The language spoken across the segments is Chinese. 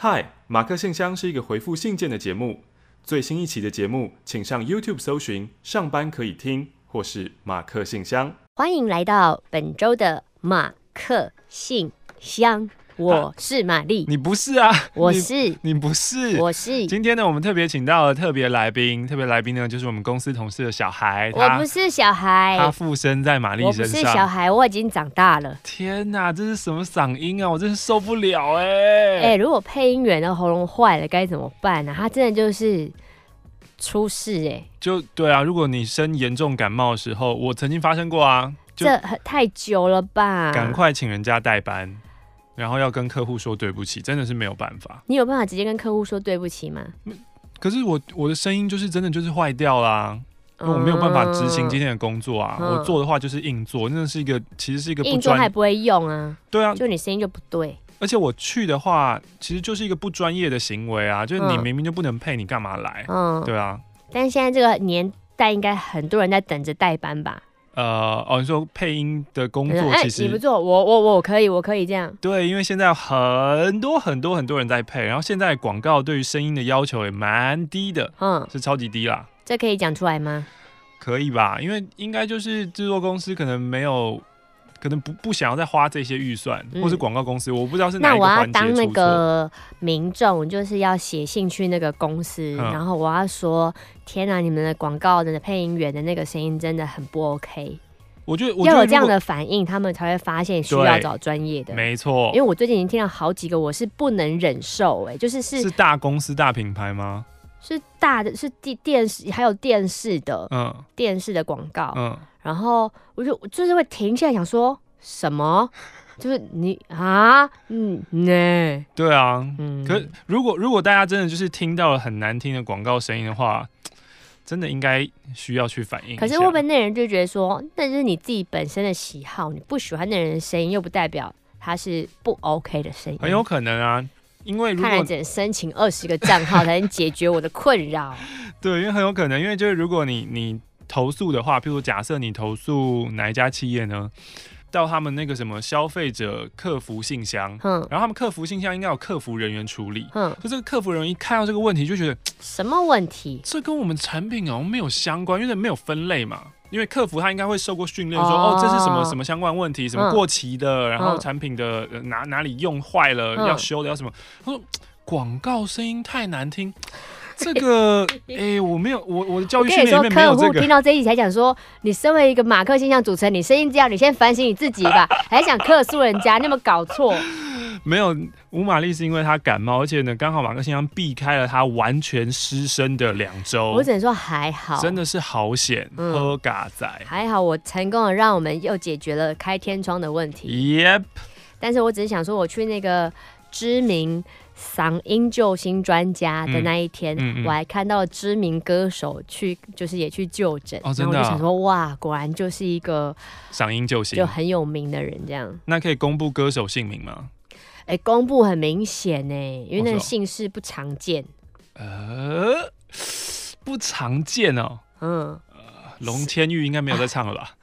嗨，马克信箱是一个回复信件的节目。最新一期的节目，请上 YouTube 搜寻“上班可以听”或是“马克信箱”。欢迎来到本周的马克信箱。我是玛丽，你不是啊？我是你，你不是，我是。今天呢，我们特别请到了特别来宾，特别来宾呢，就是我们公司同事的小孩。我不是小孩，他附身在玛丽身上。我不是小孩，我已经长大了。天哪，这是什么嗓音啊？我真是受不了哎、欸！哎、欸，如果配音员的喉咙坏了该怎么办呢、啊？他真的就是出事哎、欸！就对啊，如果你生严重感冒的时候，我曾经发生过啊。这太久了吧？赶快请人家代班。然后要跟客户说对不起，真的是没有办法。你有办法直接跟客户说对不起吗？可是我我的声音就是真的就是坏掉啦，因为、我没有办法执行今天的工作啊。嗯、我做的话就是硬做，真的是一个其实是一个不专硬做还不会用啊。对啊，就你声音就不对。而且我去的话，其实就是一个不专业的行为啊。就是你明明就不能配，你干嘛来？嗯，对啊。但是现在这个年代，应该很多人在等着代班吧？呃哦，你说配音的工作其实、欸、你不做，我我我可以，我可以这样。对，因为现在很多很多很多人在配，然后现在广告对于声音的要求也蛮低的，嗯，是超级低啦。这可以讲出来吗？可以吧，因为应该就是制作公司可能没有，可能不不想要再花这些预算，嗯、或是广告公司，我不知道是哪一个环节。那我要当那个民众，就是要写信去那个公司，嗯、然后我要说。天啊，你们的广告的配音员的那个声音真的很不 OK。我觉得要有这样的反应，他们才会发现需要找专业的。没错，因为我最近已经听到好几个，我是不能忍受哎、欸，就是是是大公司大品牌吗？是大的，是电电视还有电视的，嗯，电视的广告，嗯，然后我就就是会停下来想说什么。就是你啊，嗯呢，对啊，嗯，可是如果如果大家真的就是听到了很难听的广告声音的话，真的应该需要去反应。可是会不会那人就觉得说，那就是你自己本身的喜好，你不喜欢那人的声音，又不代表他是不 OK 的声音。很有可能啊，因为如果看来只能申请二十个账号才能解决我的困扰。对，因为很有可能，因为就是如果你你投诉的话，譬如假设你投诉哪一家企业呢？到他们那个什么消费者客服信箱，嗯，然后他们客服信箱应该有客服人员处理，嗯，就这个客服人员一看到这个问题就觉得什么问题？这跟我们产品好像没有相关，因为没有分类嘛。因为客服他应该会受过训练，说哦，哦这是什么什么相关问题，什么过期的，嗯、然后产品的、呃、哪哪里用坏了、嗯、要修的要什么？他说广告声音太难听。这个，哎、欸，我没有，我我的教育训练里面没有这个。客户听到这一集才讲说，你身为一个马克信箱主持人，你声音这样，你先反省你自己吧，还想客诉人家，你有没有搞错？没有，吴玛丽是因为她感冒，而且呢，刚好马克先生避开了她完全失声的两周。我只能说还好，真的是好险，喝嘎仔。还好我成功的让我们又解决了开天窗的问题。Yep，但是我只是想说，我去那个知名。嗓音救星专家的那一天，嗯嗯嗯、我还看到知名歌手去，就是也去就诊。然后我就想说，哇，果然就是一个嗓音救星，就很有名的人这样。那可以公布歌手姓名吗？哎、欸，公布很明显呢，因为那个姓氏不常见。呃，不常见哦。嗯。龙千玉应该没有在唱了吧？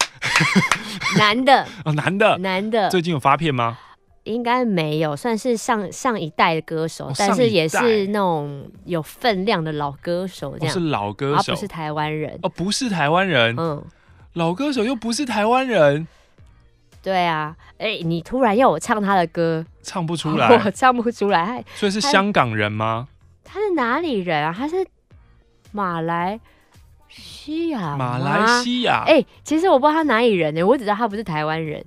男的。哦，男的。男的。最近有发片吗？应该没有，算是上上一代的歌手，哦、但是也是那种有分量的老歌手，这样、哦、是老歌手，不是台湾人哦，不是台湾人，嗯，老歌手又不是台湾人，对啊，哎、欸，你突然要我唱他的歌，唱不出 来，我唱不出来，所以是香港人吗？他是哪里人啊？他是马来西亚，马来西亚，哎、欸，其实我不知道他哪里人呢，我只知道他不是台湾人。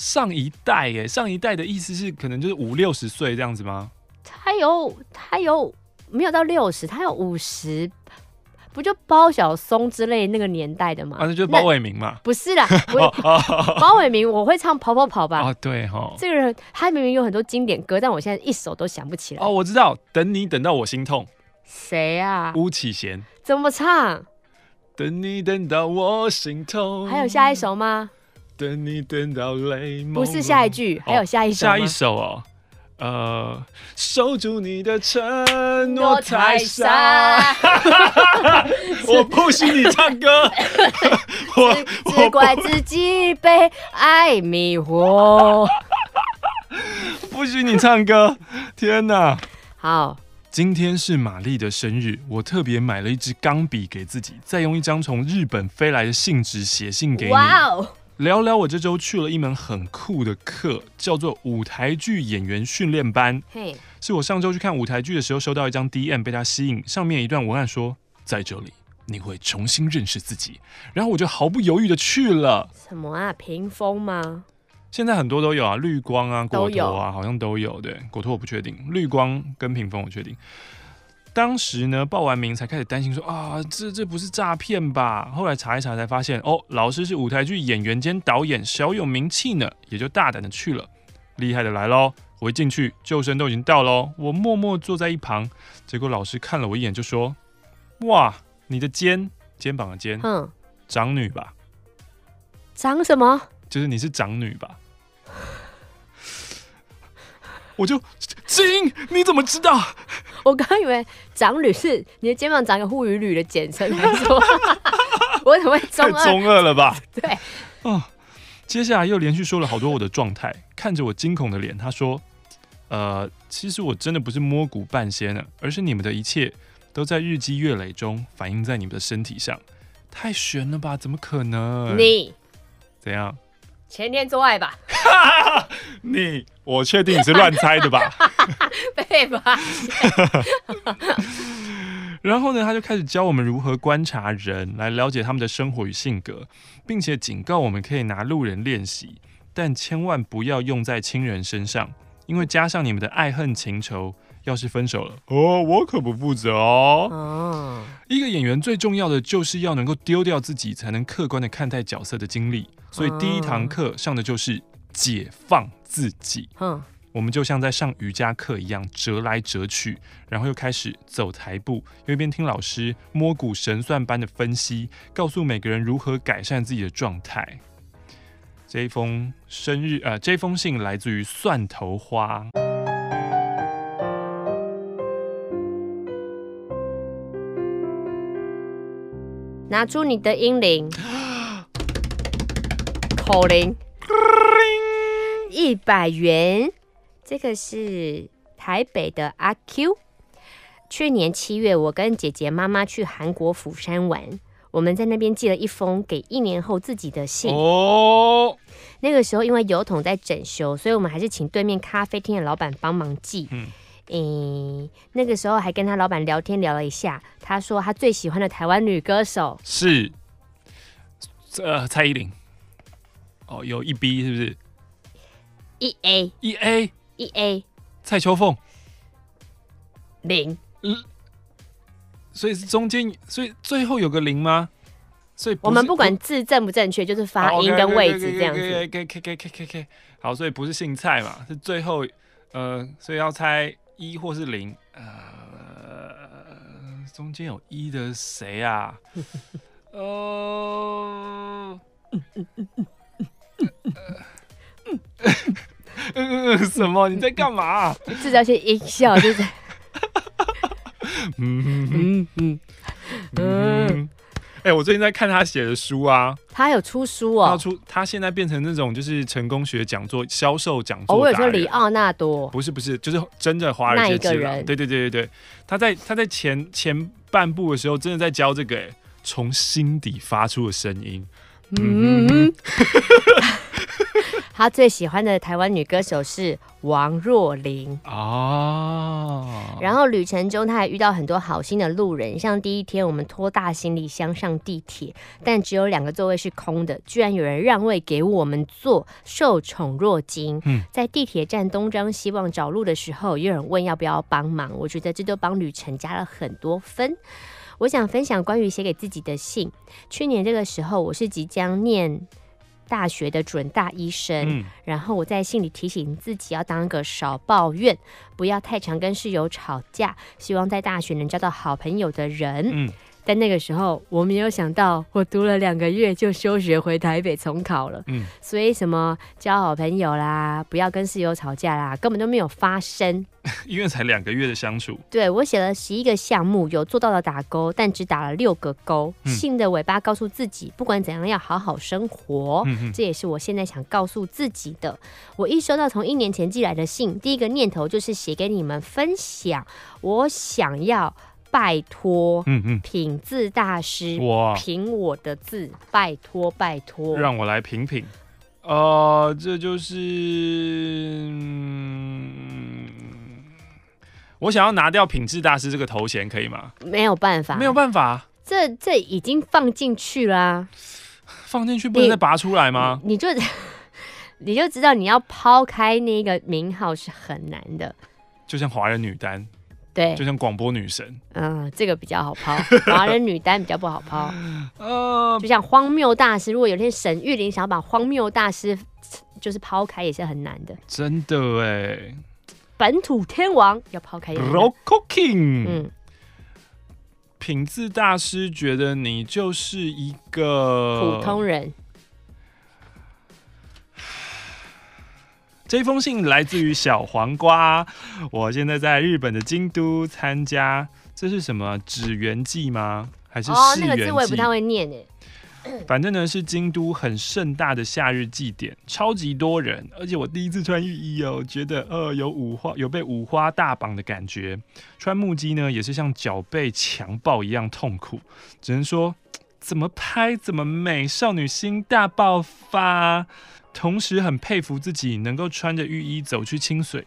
上一代耶，上一代的意思是可能就是五六十岁这样子吗？他有他有没有到六十？他有五十，不就包小松之类那个年代的吗？啊，那就是包伟明嘛？不是啦，包伟明我会唱跑跑跑吧？啊，对哈，这个人他明明有很多经典歌，但我现在一首都想不起来。哦，我知道，等你等到我心痛。谁啊？巫启贤。怎么唱？等你等到我心痛。还有下一首吗？等你等到泪不是下一句，还有下一首。下一首哦，呃，守住你的承诺太傻。我不许你唱歌，我只怪自己被爱迷惑。不许你唱歌，天哪！好，今天是玛丽的生日，我特别买了一支钢笔给自己，再用一张从日本飞来的信纸写信给你。哇哦！聊聊我这周去了一门很酷的课，叫做舞台剧演员训练班。嘿，是我上周去看舞台剧的时候收到一张 DM，被他吸引，上面一段文案说，在这里。你会重新认识自己，然后我就毫不犹豫的去了。什么啊？屏风吗？现在很多都有啊，绿光啊，果陀啊，好像都有。对，果陀我不确定，绿光跟屏风我确定。当时呢，报完名才开始担心说啊，这这不是诈骗吧？后来查一查才发现，哦，老师是舞台剧演员兼导演，小有名气呢，也就大胆的去了。厉害的来喽！我一进去，救生都已经到喽，我默默坐在一旁，结果老师看了我一眼就说，哇。你的肩，肩膀的肩，嗯，长女吧？长什么？就是你是长女吧？我就金，你怎么知道？我刚以为长女是你的肩膀长个护羽履的简称，还是说 我怎么会中二？中二了吧？对，哦，接下来又连续说了好多我的状态，看着我惊恐的脸，他说：“呃，其实我真的不是摸骨半仙呢，而是你们的一切。”都在日积月累中反映在你们的身体上，太悬了吧？怎么可能？你怎样？前天做爱吧？你，我确定你是乱猜的吧？被发现。然后呢，他就开始教我们如何观察人，来了解他们的生活与性格，并且警告我们可以拿路人练习，但千万不要用在亲人身上，因为加上你们的爱恨情仇。要是分手了哦，我可不负责哦。哦，一个演员最重要的就是要能够丢掉自己，才能客观的看待角色的经历。所以第一堂课上的就是解放自己。嗯，我们就像在上瑜伽课一样，折来折去，然后又开始走台步，又一边听老师摸骨神算般的分析，告诉每个人如何改善自己的状态。这一封生日，呃，这封信来自于蒜头花。拿出你的英灵，口令，一百元。这个是台北的阿 Q。去年七月，我跟姐姐妈妈去韩国釜山玩，我们在那边寄了一封给一年后自己的信。哦，那个时候因为邮筒在整修，所以我们还是请对面咖啡厅的老板帮忙寄。嗯。嗯，那个时候还跟他老板聊天聊了一下，他说他最喜欢的台湾女歌手是呃蔡依林。哦，有一 B 是不是？一 A 一 A 一 A 蔡秋凤零，嗯，所以是中间，所以最后有个零吗？所以我们不管字正不正确，就是发音跟位置这样子。K K K K K K K，好，所以不是姓蔡嘛，是最后呃，所以要猜。一或是零，呃，中间有一的谁啊？呃，什么？你在干嘛？制造些音效，就是。嗯嗯嗯嗯。哎、欸，我最近在看他写的书啊，他有出书哦，他出，他现在变成那种就是成功学讲座、销售讲座。我有说李奥纳多，不是不是，就是真的华尔街之狼。对对对对对，他在他在前前半部的时候，真的在教这个，哎，从心底发出的声音。嗯。嗯他最喜欢的台湾女歌手是王若琳哦，然后旅程中他还遇到很多好心的路人，像第一天我们拖大行李箱上地铁，但只有两个座位是空的，居然有人让位给我们坐，受宠若惊。嗯，在地铁站东张西望找路的时候，有人问要不要帮忙，我觉得这都帮旅程加了很多分。我想分享关于写给自己的信。去年这个时候，我是即将念。大学的准大医生，嗯、然后我在信里提醒自己要当个少抱怨，不要太常跟室友吵架，希望在大学能交到好朋友的人。嗯、但那个时候我没有想到，我读了两个月就休学回台北重考了。嗯，所以什么交好朋友啦，不要跟室友吵架啦，根本都没有发生。因为才两个月的相处，对，我写了十一个项目，有做到的打勾，但只打了六个勾。嗯、信的尾巴告诉自己，不管怎样要好好生活。嗯、这也是我现在想告诉自己的。我一收到从一年前寄来的信，第一个念头就是写给你们分享。我想要拜托，嗯嗯，品字大师，我品我的字，拜托拜托，让我来品品。呃，这就是。我想要拿掉品质大师这个头衔，可以吗？没有办法，没有办法。这这已经放进去啦啊，放进去不能再拔出来吗？你，你就 你就知道你要抛开那个名号是很难的。就像华人女单，对，就像广播女神，嗯，这个比较好抛。华人女单比较不好抛。呃，就像荒谬大师，如果有天沈玉琳想要把荒谬大师就是抛开，也是很难的。真的哎。本土天王要抛开 Rocko King，嗯，品字大师觉得你就是一个普通人。这封信来自于小黄瓜，我现在在日本的京都参加，这是什么祇园祭吗？还是哦，那个字我也不太会念诶。反正呢，是京都很盛大的夏日祭典，超级多人，而且我第一次穿浴衣哦，觉得呃有五花有被五花大绑的感觉。穿木屐呢，也是像脚被强暴一样痛苦，只能说 怎么拍怎么美，少女心大爆发。同时很佩服自己能够穿着浴衣走去清水。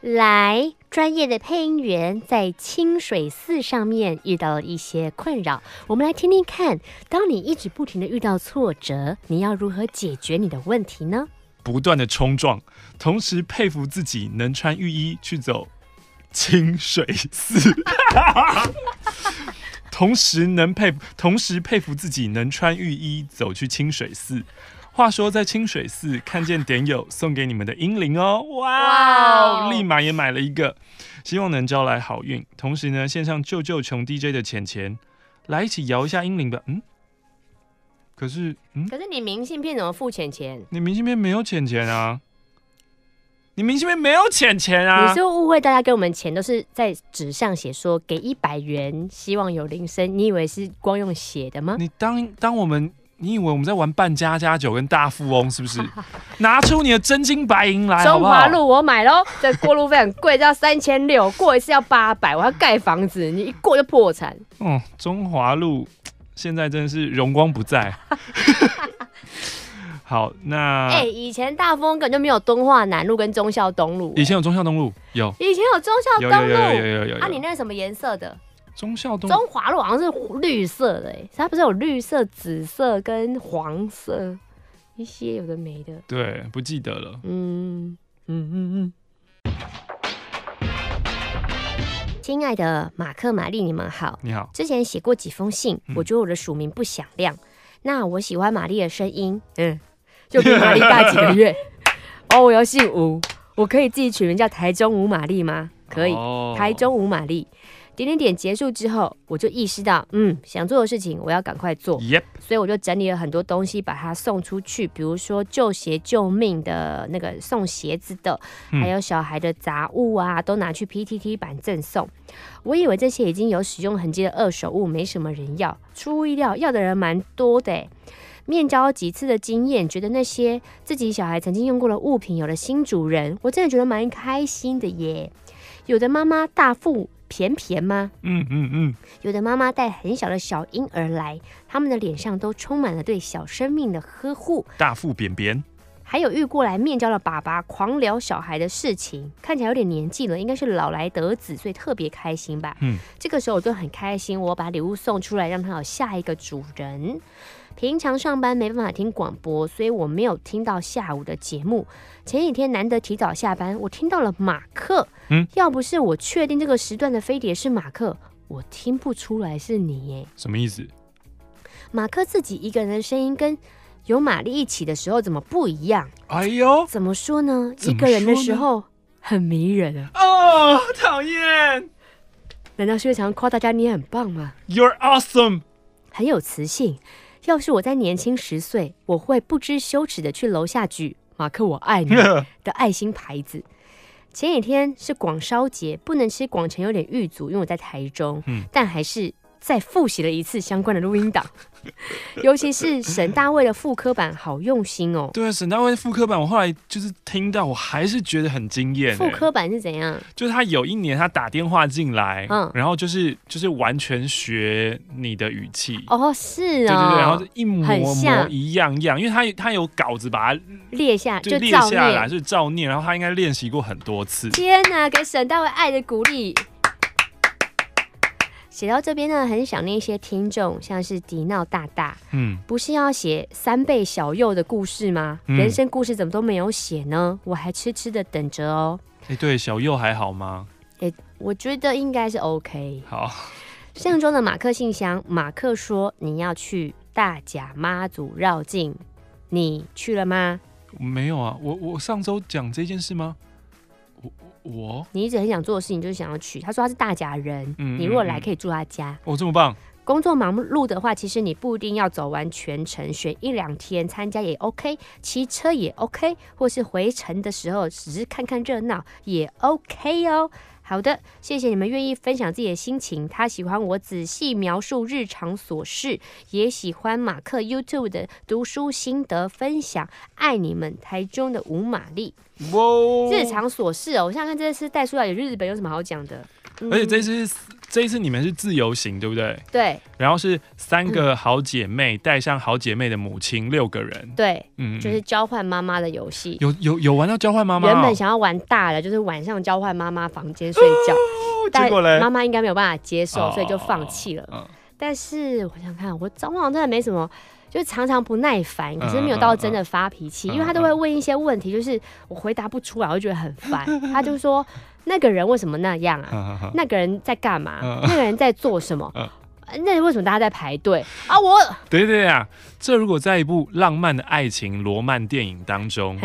来，专业的配音员在清水寺上面遇到了一些困扰，我们来听听看。当你一直不停的遇到挫折，你要如何解决你的问题呢？不断的冲撞，同时佩服自己能穿浴衣去走清水寺，同时能佩，同时佩服自己能穿浴衣走去清水寺。话说，在清水寺看见点友送给你们的英灵哦，哇，立马也买了一个，希望能招来好运。同时呢，献上救救穷 DJ 的钱钱，来一起摇一下英灵吧。嗯，可是，嗯，可是你明信片怎么付钱钱？你明信片没有钱钱啊？你明信片没有钱钱啊？你是误会大家给我们钱都是在纸上写说给一百元，希望有铃声，你以为是光用写的吗？你当当我们。你以为我们在玩扮家家酒跟大富翁是不是？拿出你的真金白银来好不好？中华路我买喽，这过路费很贵，要三千六，过一次要八百，我要盖房子，你一过就破产。嗯，中华路现在真的是荣光不再。好，那哎、欸，以前大富翁根本就没有敦化南路跟忠孝东路，以前有忠孝东路，有，以前有忠孝东路，有有有有有有，有，有。啊，你那是什么颜色的？忠孝东中华路好像是绿色的，哎，它不是有绿色、紫色跟黄色一些有的没的？对，不记得了。嗯嗯嗯嗯。亲、嗯嗯、爱的马克、玛丽，你们好。你好。之前写过几封信，我觉得我的署名不响亮。嗯、那我喜欢玛丽的声音，嗯，就比玛丽大几个月。哦，我要姓吴，我可以自己取名叫台中吴玛丽吗？可以，哦、台中吴玛丽。点点点结束之后，我就意识到，嗯，想做的事情我要赶快做。Yep. 所以我就整理了很多东西，把它送出去。比如说旧鞋救命的那个送鞋子的，嗯、还有小孩的杂物啊，都拿去 PTT 版赠送。我以为这些已经有使用痕迹的二手物没什么人要，出乎意料，要的人蛮多的。面交几次的经验，觉得那些自己小孩曾经用过的物品有了新主人，我真的觉得蛮开心的耶。有的妈妈大腹。便便吗？嗯嗯嗯。有的妈妈带很小的小婴儿来，他们的脸上都充满了对小生命的呵护。大腹便便。还有遇过来面交的爸爸狂聊小孩的事情，看起来有点年纪了，应该是老来得子，所以特别开心吧。嗯。这个时候我就很开心，我把礼物送出来，让他有下一个主人。平常上班没办法听广播，所以我没有听到下午的节目。前几天难得提早下班，我听到了马克。嗯，要不是我确定这个时段的飞碟是马克，我听不出来是你耶。什么意思？马克自己一个人的声音跟有玛丽一起的时候怎么不一样？哎呦，怎么说呢？一个人的时候很迷人啊。哦，讨厌。难道是因为常常夸大家你很棒吗？You're awesome，很有磁性。要是我在年轻十岁，我会不知羞耻的去楼下举“马克我爱你 ”的爱心牌子。前几天是广烧节，不能吃广城有点遇阻，因为我在台中，嗯、但还是。再复习了一次相关的录音档，尤其是沈大卫的副科版，好用心哦。对啊，沈大卫的复刻版，我后来就是听到，我还是觉得很惊艳。副科版是怎样？就是他有一年他打电话进来，嗯，然后就是就是完全学你的语气。哦，是啊、哦，对对对，然后一模模一样样，因为他他有稿子把它列下，就列下来就照念，然后他应该练习过很多次。天哪，给沈大卫爱的鼓励。写到这边呢，很想念一些听众，像是迪闹大大，嗯，不是要写三倍小右的故事吗？嗯、人生故事怎么都没有写呢？我还痴痴的等着哦。哎、欸，对，小右还好吗？哎、欸，我觉得应该是 OK。好，上周的马克信箱，马克说你要去大甲妈祖绕境，你去了吗？没有啊，我我上周讲这件事吗？我，你一直很想做的事情就是想要去。他说他是大甲人，你如果来可以住他家。哦，这么棒！工作忙碌的话，其实你不一定要走完全程，选一两天参加也 OK，骑车也 OK，或是回程的时候只是看看热闹也 OK 哦。好的，谢谢你们愿意分享自己的心情。他喜欢我仔细描述日常琐事，也喜欢马克 YouTube 的读书心得分享。爱你们，台中的吴玛丽。哇，日常琐事哦，我想想看这次带出来有日本有什么好讲的？嗯、而且这次这一次你们是自由行，对不对？对。然后是三个好姐妹带上好姐妹的母亲，六个人。对，嗯，就是交换妈妈的游戏。有有有玩到交换妈妈？原本想要玩大的，就是晚上交换妈妈房间睡觉，哦、但妈妈应该没有办法接受，所以就放弃了。哦、但是我想看，我早上真的没什么。就常常不耐烦，可是没有到真的发脾气，因为他都会问一些问题，就是我回答不出来，我就觉得很烦。他就说那个人为什么那样啊？那个人在干嘛？那个人在做什么？那为什么大家在排队 啊？我对对啊，这如果在一部浪漫的爱情罗曼电影当中，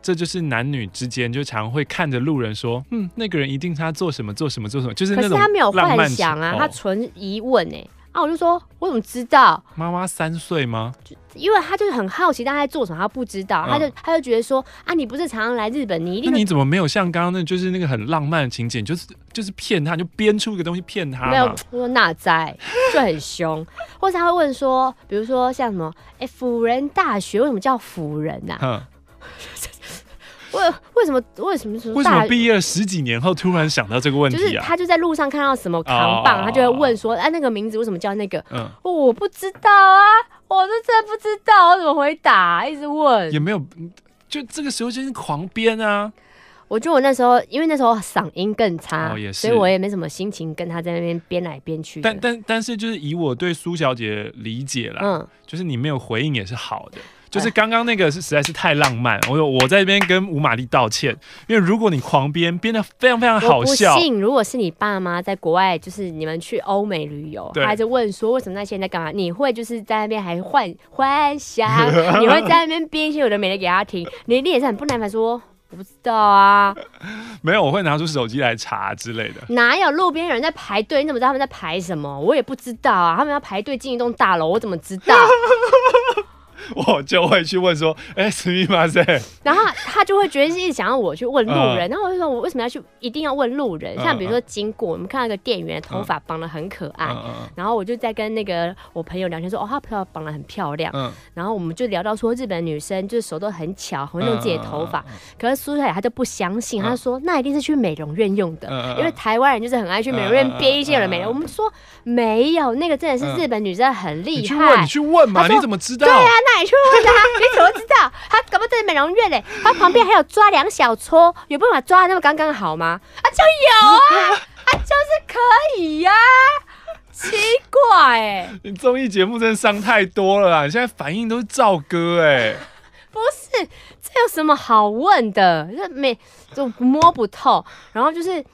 这就是男女之间就常会看着路人说，嗯，那个人一定他做什么做什么做什么，就是那种可是他没有幻想啊，他纯疑问哎。啊！我就说，我怎么知道？妈妈三岁吗？就因为他就是很好奇，大家在做什么，他不知道，嗯、他就他就觉得说啊，你不是常常来日本，你一定那你怎么没有像刚刚那，就是那个很浪漫的情景，就是就是骗他，就编出一个东西骗他？没有，我说那在就很凶，或是他会问说，比如说像什么，哎、欸，辅仁大学为什么叫辅仁呐、啊？嗯 为为什么为什么说为什么毕业了十几年后突然想到这个问题啊？就是他就在路上看到什么扛棒，他就会问说：“哎，那个名字为什么叫那个？”嗯，我不知道啊，我是真的不知道，我怎么回答？一直问也没有，就这个时候就是狂编啊！我觉得我那时候因为那时候嗓音更差，所以我也没什么心情跟他在那边编来编去。但但但是就是以我对苏小姐理解啦，嗯，就是你没有回应也是好的。就是刚刚那个是实在是太浪漫，我说我在这边跟吴玛丽道歉，因为如果你狂编编的非常非常好笑，信如果是你爸妈在国外，就是你们去欧美旅游，对他就问说为什么那些人在干嘛，你会就是在那边还幻幻想，你会在那边编一些有的没的给他听，你你也是很不耐烦说我不知道啊，没有，我会拿出手机来查之类的，哪有路边有人在排队？你怎么知道他们在排什么？我也不知道啊，他们要排队进一栋大楼，我怎么知道？我就会去问说，哎、欸，什么意思？然后他就会觉得一直想要我去问路人，嗯、然后我就说，我为什么要去一定要问路人？像比如说经过，我们看到一个店员头发绑得很可爱，然后我就在跟那个我朋友聊天说，哦，他头发绑得很漂亮。嗯、然后我们就聊到说，日本女生就是手都很巧，很会弄自己的头发。嗯、可是苏小姐她就不相信，她说那一定是去美容院用的，嗯、因为台湾人就是很爱去美容院编一些有的没的。我们说没有，那个真的是日本女生很厉害。你去问嘛，你怎么知道？对啊，那。你去问他，你怎么知道？他搞不好在美容院嘞，他旁边还有抓两小撮，有办法抓的那么刚刚好吗？啊，就有啊，啊，就是可以呀、啊，奇怪哎、欸！你综艺节目真的伤太多了啦，你现在反应都是赵哥哎，不是，这有什么好问的？就没就摸不透，然后就是。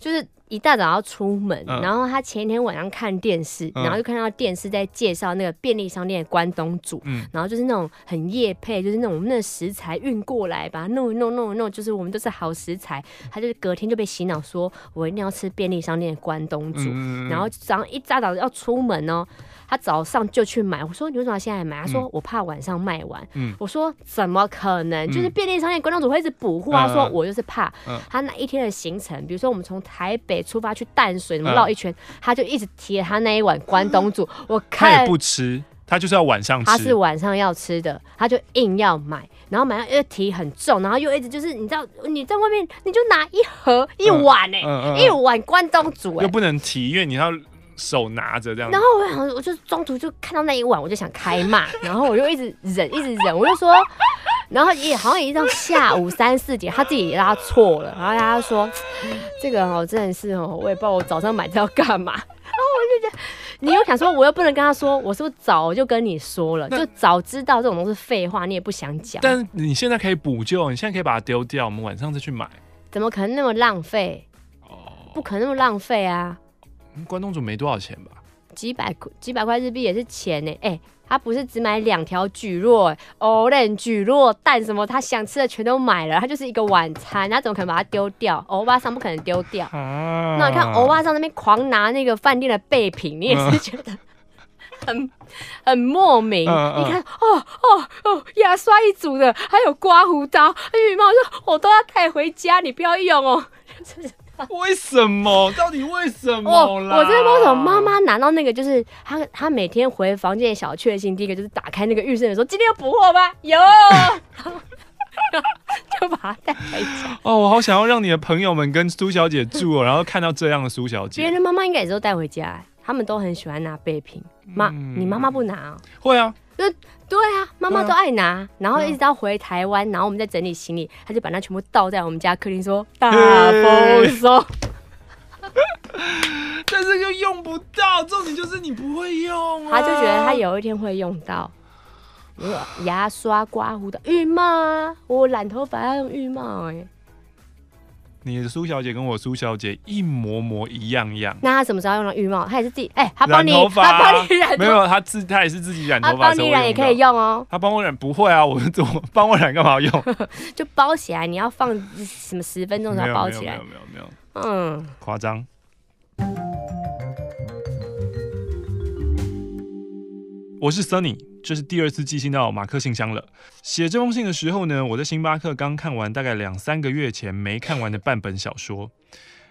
就是一大早要出门，嗯、然后他前一天晚上看电视，嗯、然后就看到电视在介绍那个便利商店的关东煮，嗯、然后就是那种很夜配，就是那种那食材运过来，把它弄一弄弄一弄，就是我们都是好食材。他就是隔天就被洗脑说，我一定要吃便利商店的关东煮，嗯、然后早上一大早要出门哦。他早上就去买，我说你为什么现在买？他说我怕晚上卖完。嗯、我说怎么可能？嗯、就是便利商店关东煮会一直补货。他说我就是怕。嗯、他那一天的行程，比如说我们从台北出发去淡水，怎么绕一圈，嗯、他就一直提他那一碗关东煮。嗯、我看他也不吃，他就是要晚上吃。他是晚上要吃的，他就硬要买，然后买又提很重，然后又一直就是你知道你在外面你就拿一盒一碗哎，嗯嗯嗯、一碗关东煮哎，又不能提，因为你要。手拿着这样，然后我想，我就中途就看到那一碗，我就想开骂，然后我就一直忍，一直忍，我就说，然后也好像已经到下午三四点，他自己拉错了，然后他说，这个哦真的是哦，我也不知道我早上买这要干嘛，然后我就觉得，你又想说，我又不能跟他说，我是不是早就跟你说了，就早知道这种东西废话，你也不想讲。但你现在可以补救，你现在可以把它丢掉，我们晚上再去买。怎么可能那么浪费？哦，不可能那么浪费啊。关东煮没多少钱吧？几百块，几百块日币也是钱呢。哎、欸，他不是只买两条蒟蒻、藕莲、蒟蒻蛋什么，他想吃的全都买了。他就是一个晚餐，他怎么可能把它丢掉？欧巴桑不可能丢掉。啊、那你看欧巴桑那边狂拿那个饭店的备品，你也是觉得 很、啊、很莫名。啊、你看，哦哦哦，牙刷一组的，还有刮胡刀、浴帽，我说我都要带回家，你不要用哦。为什么？到底为什么？我我这边为什么妈妈拿到那个，就是她她每天回房间的小确幸，第一个就是打开那个浴室的时候，今天有补货吗？有，就把它带回家。哦，我好想要让你的朋友们跟苏小姐住哦，然后看到这样的苏小姐。别人的妈妈应该也都带回家，他们都很喜欢拿备品。妈，嗯、你妈妈不拿啊？会啊。就对啊，妈妈都爱拿，然后一直到回台湾，然后我们在整理行李，他就把那全部倒在我们家客厅，说大丰收。但是又用不到，重点就是你不会用啊。他就觉得他有一天会用到，牙刷、刮胡的浴帽啊，我染头发要用浴帽哎。你的苏小姐跟我苏小姐一模模一样样。那她什么时候用了浴帽？她也是自己哎，她帮你，她帮你染。没有，她自她也是自己染头发。帮你染也可以用哦。她帮我染不会啊，我怎么帮我染干嘛用？就包起来，你要放什么十分钟才包起来？没有没有没有没有。嗯，夸张。我是 Sunny。这是第二次寄信到马克信箱了。写这封信的时候呢，我在星巴克刚看完大概两三个月前没看完的半本小说。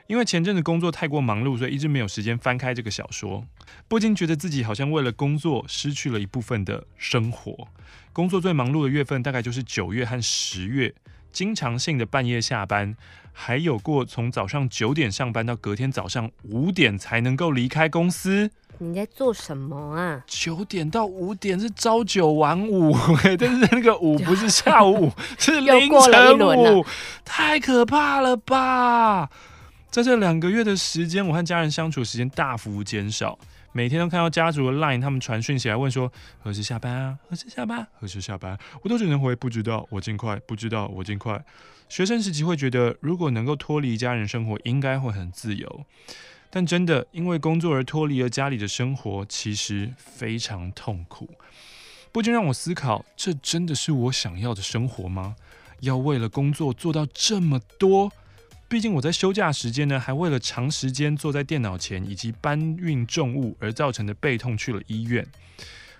因为前阵子工作太过忙碌，所以一直没有时间翻开这个小说。不禁觉得自己好像为了工作失去了一部分的生活。工作最忙碌的月份大概就是九月和十月，经常性的半夜下班，还有过从早上九点上班到隔天早上五点才能够离开公司。你在做什么啊？九点到五点是朝九晚五，但是那个五不是下午 五，是凌晨五，太可怕了吧！在这两个月的时间，我和家人相处时间大幅减少，每天都看到家族的 LINE，他们传讯息来问说何时下班啊？何时下班？何时下班？我都只能回不知道，我尽快，不知道，我尽快。学生时期会觉得，如果能够脱离家人生活，应该会很自由。但真的因为工作而脱离了家里的生活，其实非常痛苦。不禁让我思考：这真的是我想要的生活吗？要为了工作做到这么多？毕竟我在休假时间呢，还为了长时间坐在电脑前以及搬运重物而造成的背痛去了医院。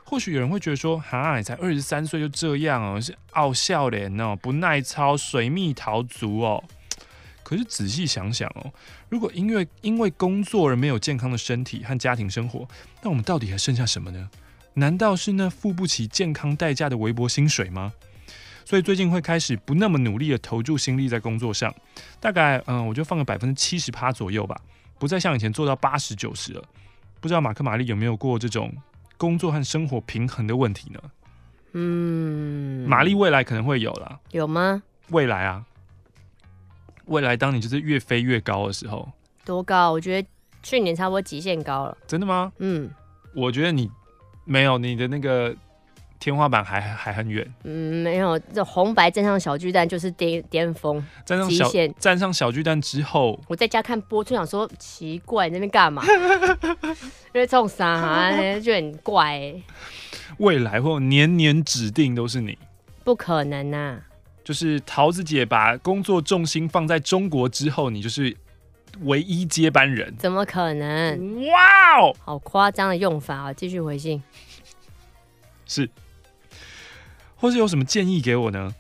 或许有人会觉得说：“哈，你才二十三岁就这样哦，是傲笑脸哦，不耐操，水蜜桃族哦。”可是仔细想想哦，如果因为因为工作而没有健康的身体和家庭生活，那我们到底还剩下什么呢？难道是那付不起健康代价的微薄薪水吗？所以最近会开始不那么努力的投注心力在工作上，大概嗯，我就放个百分之七十趴左右吧，不再像以前做到八十九十了。不知道马克玛丽有没有过这种工作和生活平衡的问题呢？嗯，玛丽未来可能会有啦。有吗？未来啊。未来，当你就是越飞越高的时候，多高？我觉得去年差不多极限高了。真的吗？嗯，我觉得你没有你的那个天花板还还很远。嗯，没有，这红白站上小巨蛋就是巅巅峰，站上小站上小巨蛋之后，我在家看播出，想说奇怪，你那边干嘛？因为这种啥就很怪、欸。未来或年年指定都是你，不可能啊！就是桃子姐把工作重心放在中国之后，你就是唯一接班人。怎么可能？哇哦，好夸张的用法啊！继续回信，是，或是有什么建议给我呢？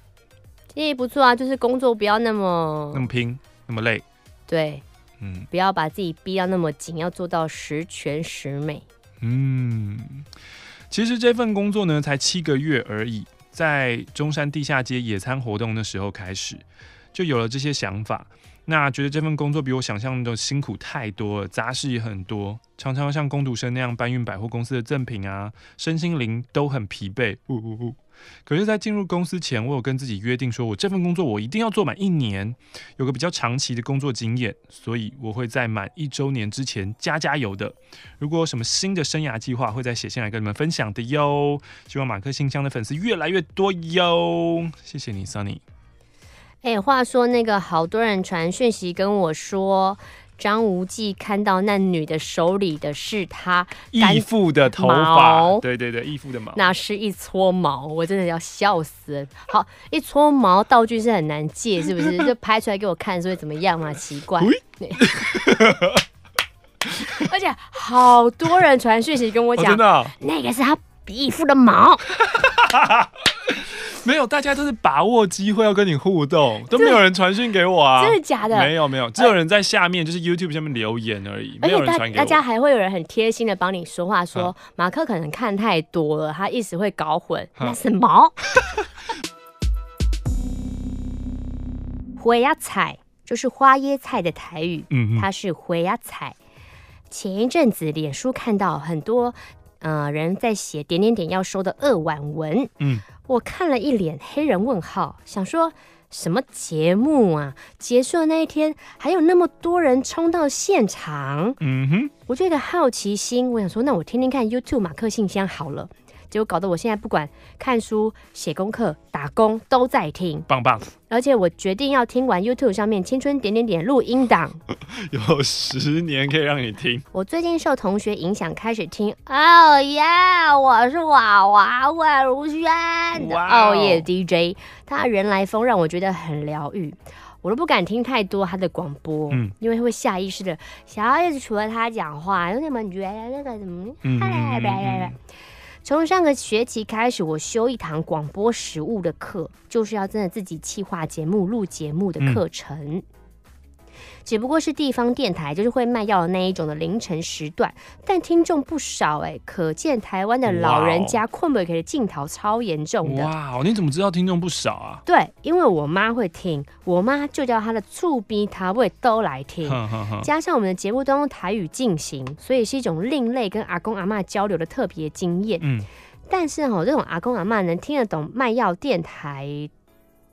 建议不错啊，就是工作不要那么那么拼，那么累。对，嗯，不要把自己逼到那么紧，要做到十全十美。嗯。其实这份工作呢，才七个月而已，在中山地下街野餐活动的时候开始，就有了这些想法。那觉得这份工作比我想象的辛苦太多了，杂事也很多，常常像工读生那样搬运百货公司的赠品啊，身心灵都很疲惫。呜呜呜。可是，在进入公司前，我有跟自己约定，说我这份工作我一定要做满一年，有个比较长期的工作经验，所以我会在满一周年之前加加油的。如果有什么新的生涯计划，会再写信来跟你们分享的哟。希望马克信箱的粉丝越来越多哟。谢谢你，Sunny。哎、话说那个好多人传讯息跟我说。张无忌看到那女的手里的是他义父的头发，对对对，义父的毛，那是一撮毛，我真的要笑死了。好，一撮毛道具是很难借，是不是？就拍出来给我看，是会怎么样嘛？奇怪。而且好多人传讯息跟我讲，哦，真的哦，那个是他义父的毛。没有，大家都是把握机会要跟你互动，都没有人传讯给我啊！真的假的？没有没有，只有人在下面，就是 YouTube 下面留言而已，没有人传给我。大家还会有人很贴心的帮你说话，说马克可能看太多了，他一时会搞混，那是毛。花椰菜就是花椰菜的台语，嗯，它是花椰菜。前一阵子脸书看到很多呃人在写点点点要收的扼腕文，嗯。我看了一脸黑人问号，想说什么节目啊？结束的那一天还有那么多人冲到现场，嗯哼，我就有个好奇心，我想说，那我听听看 YouTube 马克信箱好了。结果搞得我现在不管看书、写功课、打工都在听，棒棒！而且我决定要听完 YouTube 上面青春点点点录音档，有十年可以让你听。我最近受同学影响开始听，哦耶！我是娃娃魏如萱。的哦。耶 DJ，他人来疯让我觉得很疗愈，我都不敢听太多他的广播，嗯，因为会下意识的想要一直除了他讲话，有什么觉得那个什么，嗯，嗯，嗯从上个学期开始，我修一堂广播实务的课，就是要真的自己企划节目、录节目的课程。嗯只不过是地方电台，就是会卖药的那一种的凌晨时段，但听众不少哎、欸，可见台湾的老人家困不可以镜头超严重的。哇，你怎么知道听众不少啊？对，因为我妈会听，我妈就叫她的醋逼她会都来听，加上我们的节目都用台语进行，所以是一种另类跟阿公阿妈交流的特别经验。嗯，但是哈，这种阿公阿妈能听得懂卖药电台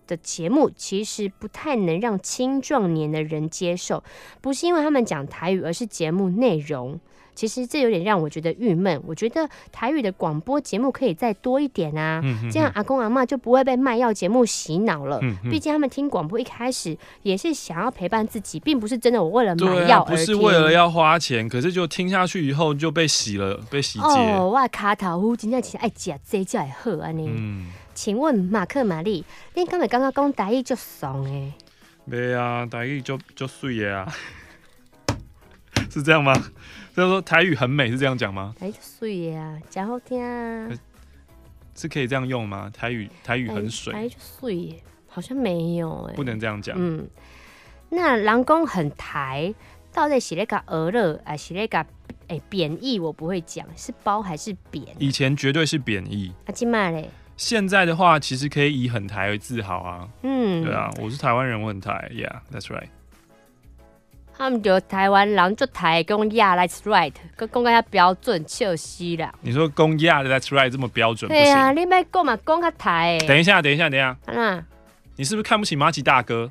的节目其实不太能让青壮年的人接受，不是因为他们讲台语，而是节目内容。其实这有点让我觉得郁闷。我觉得台语的广播节目可以再多一点啊，这样阿公阿妈就不会被卖药节目洗脑了。嗯、毕竟他们听广播一开始也是想要陪伴自己，并不是真的我为了买药而听，不是为了要花钱。可是就听下去以后就被洗了，被洗劫。哦，我卡头夫今天其实爱吃这叫也好安尼。嗯请问马克玛丽，你刚才刚刚讲台语就爽诶？没啊，台语就就水的啊，是这样吗？就是说台语很美，是这样讲吗？台语水的啊，真好听啊，是可以这样用吗？台语台语很水，台语就水，好像没有诶，不能这样讲。嗯，那人讲很台，到底是那个鹅肉，还是那个哎贬义？我不会讲，是褒还是贬？以前绝对是贬义。啊，今麦嘞？现在的话，其实可以以很台为自豪啊。嗯，对啊，我是台湾人，我很台，Yeah，that's right。他们就台湾人就台讲 Yeah，that's right，跟讲较标准，笑死了。你说讲 Yeah，that's right 这么标准？对啊，你别讲嘛，讲较台。等一下，等一下，等一下。啊，你是不是看不起马吉大哥？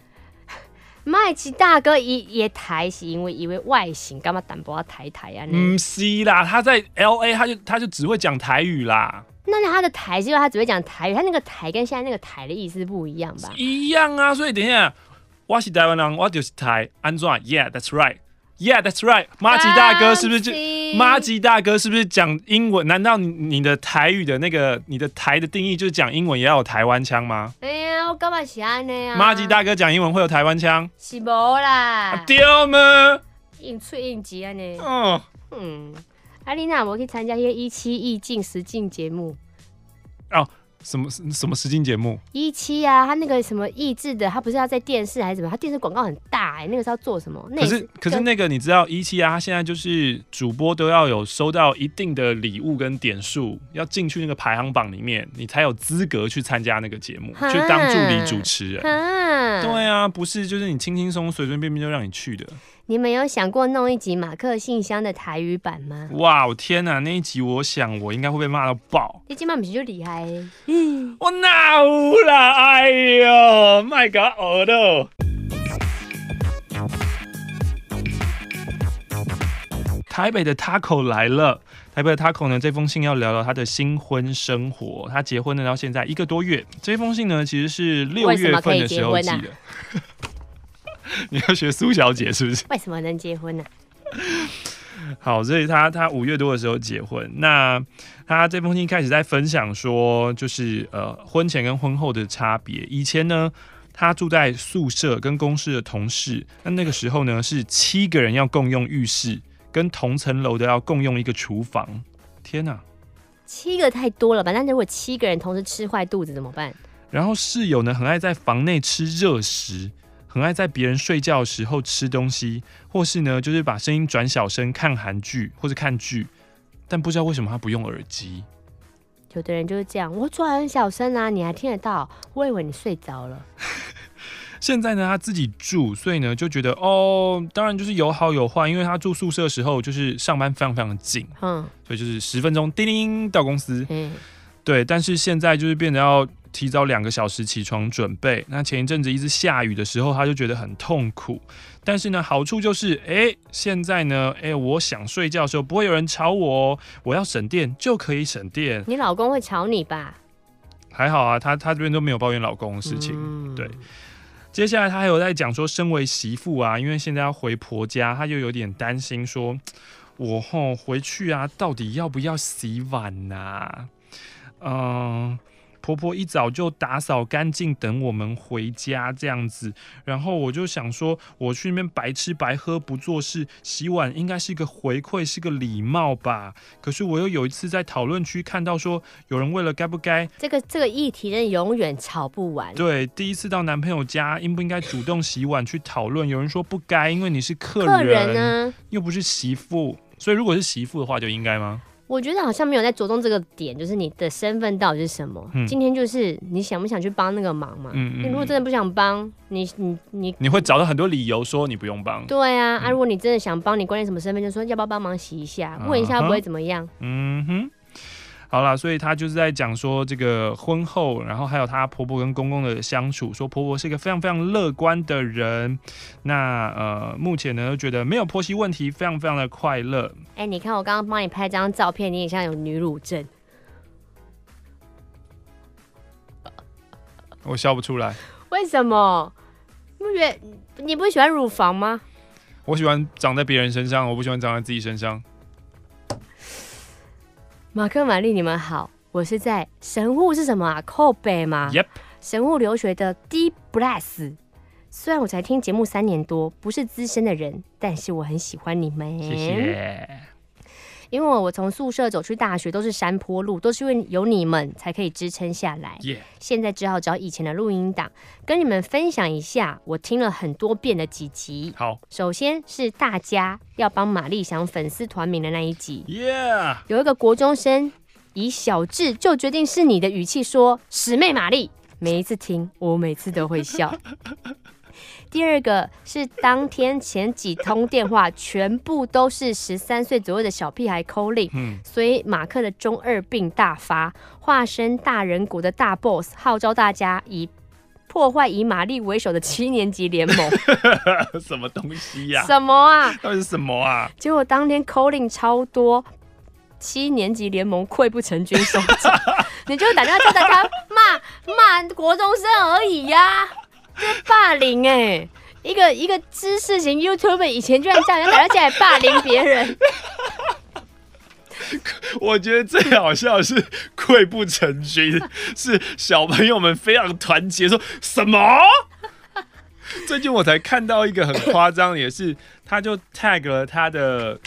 麦吉大哥也也台，是因为因为外形干嘛淡薄台台啊？不是啦，他在 LA，他就他就只会讲台语啦。那他的台是因为他只会讲台语，他那个台跟现在那个台的意思不一样吧？一样啊，所以等一下，我是台湾人，我就是台，安怎？Yeah，that's right，Yeah，that's right。麻吉大哥是不是就麻吉大哥是不是讲英文？难道你的台语的那个你的台的定义就是讲英文也要有台湾腔吗？哎呀，我干嘛是安尼啊？麻吉大哥讲英文会有台湾腔？是无啦，对吗？硬吹硬挤安尼。嗯嗯。阿丽娜，我可以参加一些一期意境实境节目哦。什么什么实境节目？一期啊，他那个什么益智的，他不是要在电视还是什么？他电视广告很大哎、欸，那个是要做什么？可是可是那个你知道一期啊，他现在就是主播都要有收到一定的礼物跟点数，要进去那个排行榜里面，你才有资格去参加那个节目，去当助理主持人。对啊，不是就是你轻轻松随随便便就让你去的。你们有想过弄一集马克信箱的台语版吗？哇，我天哪，那一集我想我应该会被骂到爆。你今晚不是就厉害？嗯，我哪有啦？哎呦，My God，我都。台北的 Taco 来了，台北的 Taco 呢？这封信要聊聊他的新婚生活。他结婚了到现在一个多月。这封信呢，其实是六月份的时候寄的。你要学苏小姐是不是？为什么能结婚呢？好，所以他他五月多的时候结婚。那他这封信开始在分享说，就是呃婚前跟婚后的差别。以前呢，他住在宿舍，跟公司的同事。那那个时候呢，是七个人要共用浴室，跟同层楼的要共用一个厨房。天哪，七个太多了吧？那如果七个人同时吃坏肚子怎么办？然后室友呢，很爱在房内吃热食。很爱在别人睡觉的时候吃东西，或是呢，就是把声音转小声看韩剧或者看剧，但不知道为什么他不用耳机。有的人就是这样，我转很小声啊，你还听得到？我以为你睡着了。现在呢，他自己住，所以呢就觉得哦，当然就是有好有坏，因为他住宿舍的时候就是上班非常非常的近，嗯，所以就是十分钟叮叮到公司，嗯，对，但是现在就是变得要。提早两个小时起床准备。那前一阵子一直下雨的时候，他就觉得很痛苦。但是呢，好处就是，哎、欸，现在呢，哎、欸，我想睡觉的时候不会有人吵我哦。我要省电就可以省电。你老公会吵你吧？还好啊，他他这边都没有抱怨老公的事情。嗯、对。接下来他还有在讲说，身为媳妇啊，因为现在要回婆家，他就有点担心说，我吼回去啊，到底要不要洗碗呐、啊？嗯。婆婆一早就打扫干净，等我们回家这样子。然后我就想说，我去那边白吃白喝不做事，洗碗应该是一个回馈，是个礼貌吧。可是我又有一次在讨论区看到说，有人为了该不该这个这个议题，人永远吵不完。对，第一次到男朋友家，应不应该主动洗碗去讨论？有人说不该，因为你是客人，客人呢，又不是媳妇。所以如果是媳妇的话，就应该吗？我觉得好像没有在着重这个点，就是你的身份到底是什么。嗯、今天就是你想不想去帮那个忙嘛？嗯嗯。你如果真的不想帮，你你你你会找到很多理由说你不用帮。对啊，嗯、啊，如果你真的想帮，你关键什么身份，就说要不要帮忙洗一下，问一下不会怎么样。嗯哼。好啦，所以她就是在讲说这个婚后，然后还有她婆婆跟公公的相处，说婆婆是一个非常非常乐观的人。那呃，目前呢，觉得没有婆媳问题，非常非常的快乐。哎、欸，你看我刚刚帮你拍张照片，你也像有女乳症。我笑不出来。为什么？不觉得你不喜欢乳房吗？我喜欢长在别人身上，我不喜欢长在自己身上。马克、玛丽，你们好，我是在神户是什么啊？靠北吗？Yep，神户留学的 D Bless。虽然我才听节目三年多，不是资深的人，但是我很喜欢你们。谢谢。因为我从宿舍走去大学都是山坡路，都是因为有你们才可以支撑下来。Yeah. 现在只好找以前的录音档，跟你们分享一下我听了很多遍的几集。好，首先是大家要帮玛丽想粉丝团名的那一集。Yeah. 有一个国中生以小智就决定是你的语气说“师妹玛丽”，每一次听我每次都会笑。第二个是当天前几通电话全部都是十三岁左右的小屁孩 calling，嗯，所以马克的中二病大发，化身大人国的大 boss，号召大家以破坏以玛丽为首的七年级联盟。什么东西呀？什么啊？到底是什么啊？结果当天 calling 超多。七年级联盟溃不成军收场，你就打电话叫大家骂骂国中生而已呀、啊，这霸凌哎、欸，一个一个知识型 YouTuber 以前居然这样，打电话进来霸凌别人。我觉得最好笑的是溃不成军，是小朋友们非常团结，说什么？最近我才看到一个很夸张，也是他就 tag 了他的，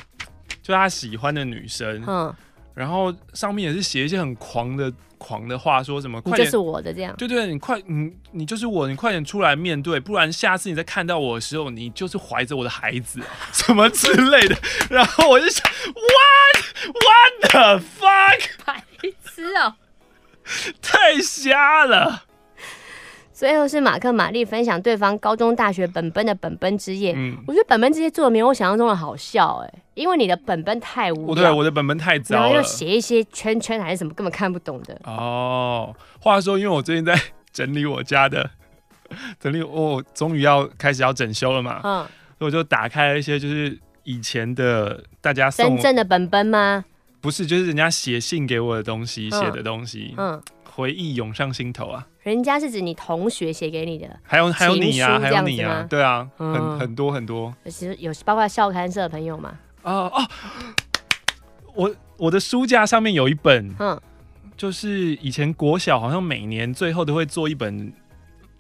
就他喜欢的女生，嗯，然后上面也是写一些很狂的。狂的话说什么？快点，就是我的这样。对对，你快，你你就是我，你快点出来面对，不然下次你再看到我的时候，你就是怀着我的孩子，什么之类的。然后我就想，What What the fuck？白痴哦，太瞎了。最后是马克玛丽分享对方高中、大学本本的本本之夜。嗯，我觉得本本之夜做的没有我想象中的好笑哎，因为你的本本太无聊。对，我的本本太糟了。然后又写一些圈圈还是什么，根本看不懂的。哦，话说，因为我最近在整理我家的，整理我终于要开始要整修了嘛。嗯。所以我就打开了一些就是以前的大家送真正的本本吗？不是，就是人家写信给我的东西，写的东西。嗯。回忆涌上心头啊！人家是指你同学写给你的，还有还有你啊，还有你啊，对啊，嗯、很很多很多。其实有包括校刊社的朋友嘛？啊啊！我我的书架上面有一本，嗯，就是以前国小好像每年最后都会做一本，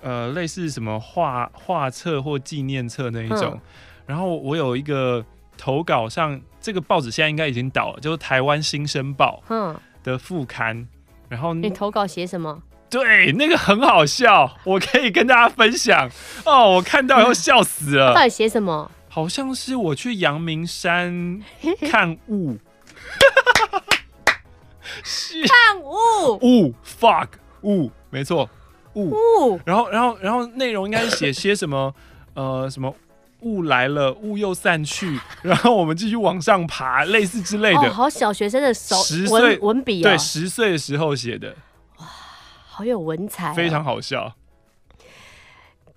呃，类似什么画画册或纪念册那一种。嗯、然后我有一个投稿上，这个报纸现在应该已经倒了，就是台湾新生报，嗯，的副刊。然后你投稿写什么？对，那个很好笑，我可以跟大家分享哦。我看到以后笑死了。到底写什么？好像是我去阳明山 看雾。看雾雾 fuck 雾，没错雾。然后然后然后内容应该是写些什么？呃，什么？雾来了，雾又散去，然后我们继续往上爬，类似之类的。哦、好小学生的手十岁文笔！对，十岁的时候写的。哇，好有文采、哦，非常好笑。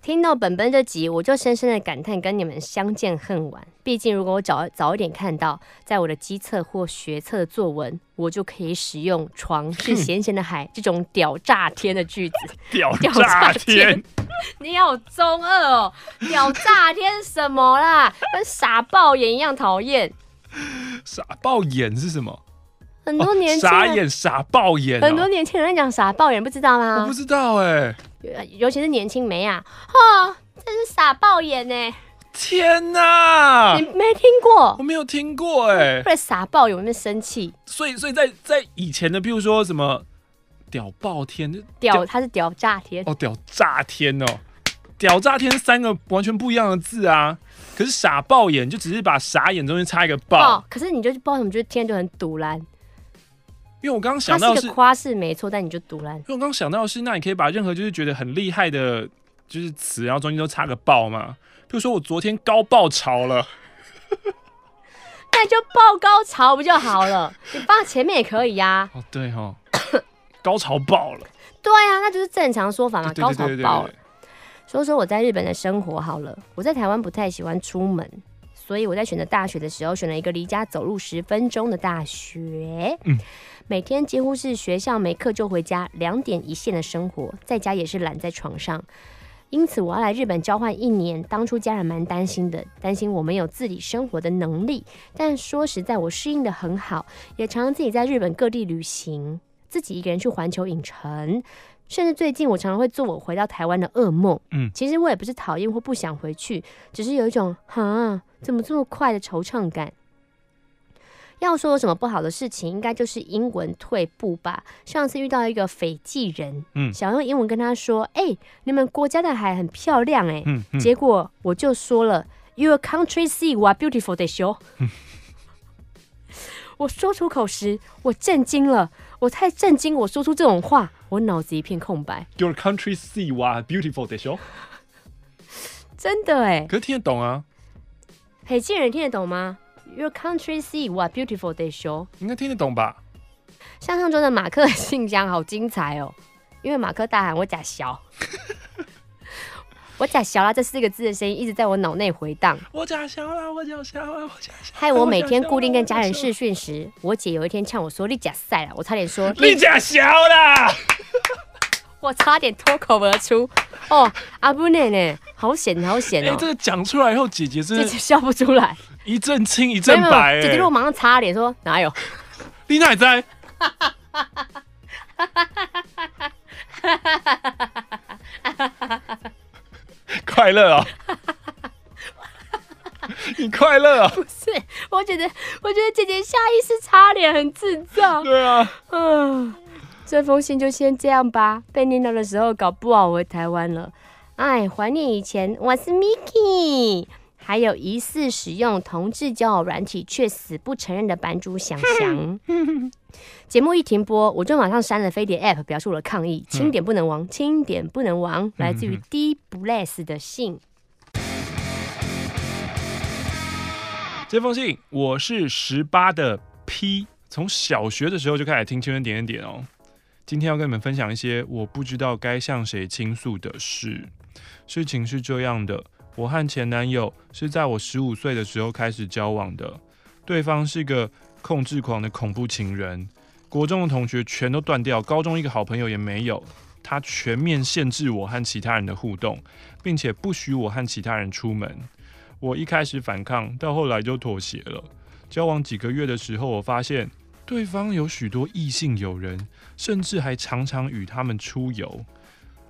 听到本本这集，我就深深的感叹跟你们相见恨晚。毕竟，如果我早早一点看到，在我的机测或学测的作文，我就可以使用“床是咸咸的海”这种屌炸天的句子。屌炸天！你好中二哦！屌炸天什么啦？跟傻爆眼一样讨厌。傻爆眼是什么？很多年轻人、哦、傻眼傻爆眼、哦，很多年轻人在讲傻爆眼，不知道吗？我不知道哎。尤其是年轻妹啊，哦，真是傻爆眼呢！天哪，你没听过？我没有听过哎，会傻爆眼，有没生气？所以，所以在在以前的，譬如说什么屌爆天，屌，屌它是屌炸天哦，屌炸天哦，屌炸天三个完全不一样的字啊。可是傻爆眼就只是把傻眼中间插一个爆，哦，可是你就不知道什么，就天就很赌烂。因为我刚刚想到是夸饰没错，但你就读烂。因为我刚刚想到的是，那你可以把任何就是觉得很厉害的，就是词，然后中间都插个爆嘛。比如说我昨天高爆潮了，那就爆高潮不就好了？你放前面也可以呀。哦，对哦，高潮爆了。对啊，那就是正常说法嘛。高潮爆了。说说我在日本的生活好了，我在台湾不太喜欢出门，所以我在选择大学的时候，选了一个离家走路十分钟的大学。嗯。每天几乎是学校没课就回家，两点一线的生活，在家也是懒在床上。因此，我要来日本交换一年。当初家人蛮担心的，担心我没有自理生活的能力。但说实在，我适应得很好，也常常自己在日本各地旅行，自己一个人去环球影城。甚至最近，我常常会做我回到台湾的噩梦。嗯，其实我也不是讨厌或不想回去，只是有一种哈，怎么这么快的惆怅感。要说有什么不好的事情，应该就是英文退步吧。上次遇到一个斐济人，嗯，想用英文跟他说：“哎、欸，你们国家的海很漂亮、欸，哎、嗯，嗯，结果我就说了，Your country sea was beautiful 的修。嗯、我说出口时，我震惊了，我太震惊，我说出这种话，我脑子一片空白。Your country sea was beautiful 的修，真的哎、欸，可是听得懂啊？斐济人听得懂吗？Your country see what beautiful they show，应该听得懂吧？像上中的马克信箱好精彩哦，因为马克大喊我假小，我假小啦，这四个字的声音一直在我脑内回荡。我假小啦，我假小啦，我假小。害我每天固定跟家人视讯时，我姐有一天呛我说：“你假赛了。”我差点说：“你假小啦。”我差点脱口而出。哦，阿布奶奶，好险，好险哦！这个讲出来以后，姐姐真的姐姐笑不出来，一阵青一阵白。姐姐如果马上擦脸说：“哪有？”你哪在？快乐啊！你快乐啊！不是，我觉得，我觉得姐姐下意识擦脸很智障。对啊，嗯，这封信就先这样吧。被念到的时候，搞不好回台湾了。哎，怀念以前，我是 Miki，还有疑似使用同志交友软体却死不承认的版主想翔。节目一停播，我就马上删了飞碟 App，表示我的抗议。清点不能亡，清点不能亡，来自于 D Bless 的信。这封信我是十八的 P，从小学的时候就开始听青春点点点哦。今天要跟你们分享一些我不知道该向谁倾诉的事。事情是这样的，我和前男友是在我十五岁的时候开始交往的，对方是个控制狂的恐怖情人。国中的同学全都断掉，高中一个好朋友也没有。他全面限制我和其他人的互动，并且不许我和其他人出门。我一开始反抗，到后来就妥协了。交往几个月的时候，我发现对方有许多异性友人，甚至还常常与他们出游，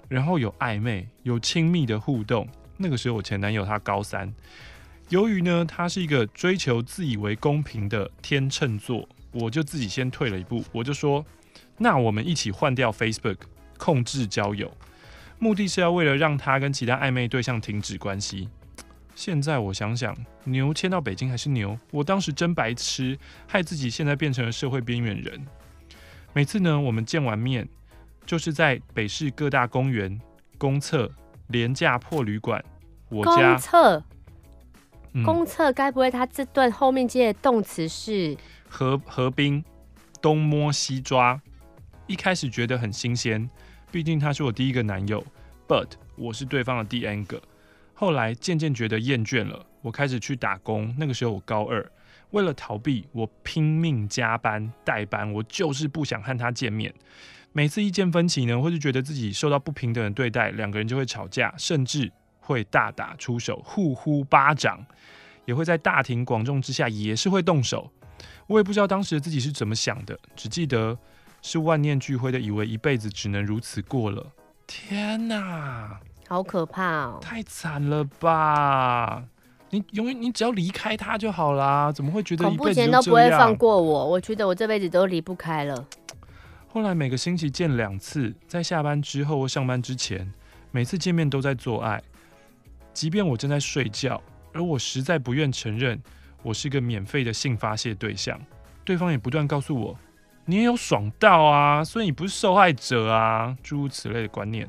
然后有暧昧、有亲密的互动。那个时候，我前男友他高三，由于呢，他是一个追求自以为公平的天秤座。我就自己先退了一步，我就说，那我们一起换掉 Facebook，控制交友，目的是要为了让他跟其他暧昧对象停止关系。现在我想想，牛牵到北京还是牛，我当时真白痴，害自己现在变成了社会边缘人。每次呢，我们见完面，就是在北市各大公园、公厕、廉价破旅馆，我家。公厕，公厕，该不会他这段后面接的动词是？河河滨，东摸西抓，一开始觉得很新鲜，毕竟他是我第一个男友。But 我是对方的第 N 个。后来渐渐觉得厌倦了，我开始去打工。那个时候我高二，为了逃避，我拼命加班代班，我就是不想和他见面。每次意见分歧呢，或是觉得自己受到不平等的对待，两个人就会吵架，甚至会大打出手，互呼巴掌，也会在大庭广众之下也是会动手。我也不知道当时的自己是怎么想的，只记得是万念俱灰的，以为一辈子只能如此过了。天哪，好可怕哦！太惨了吧！你永远你只要离开他就好啦，怎么会觉得一辈子都不会放过我，我觉得我这辈子都离不开了。后来每个星期见两次，在下班之后或上班之前，每次见面都在做爱，即便我正在睡觉，而我实在不愿承认。我是个免费的性发泄对象，对方也不断告诉我，你也有爽到啊，所以你不是受害者啊，诸如此类的观念。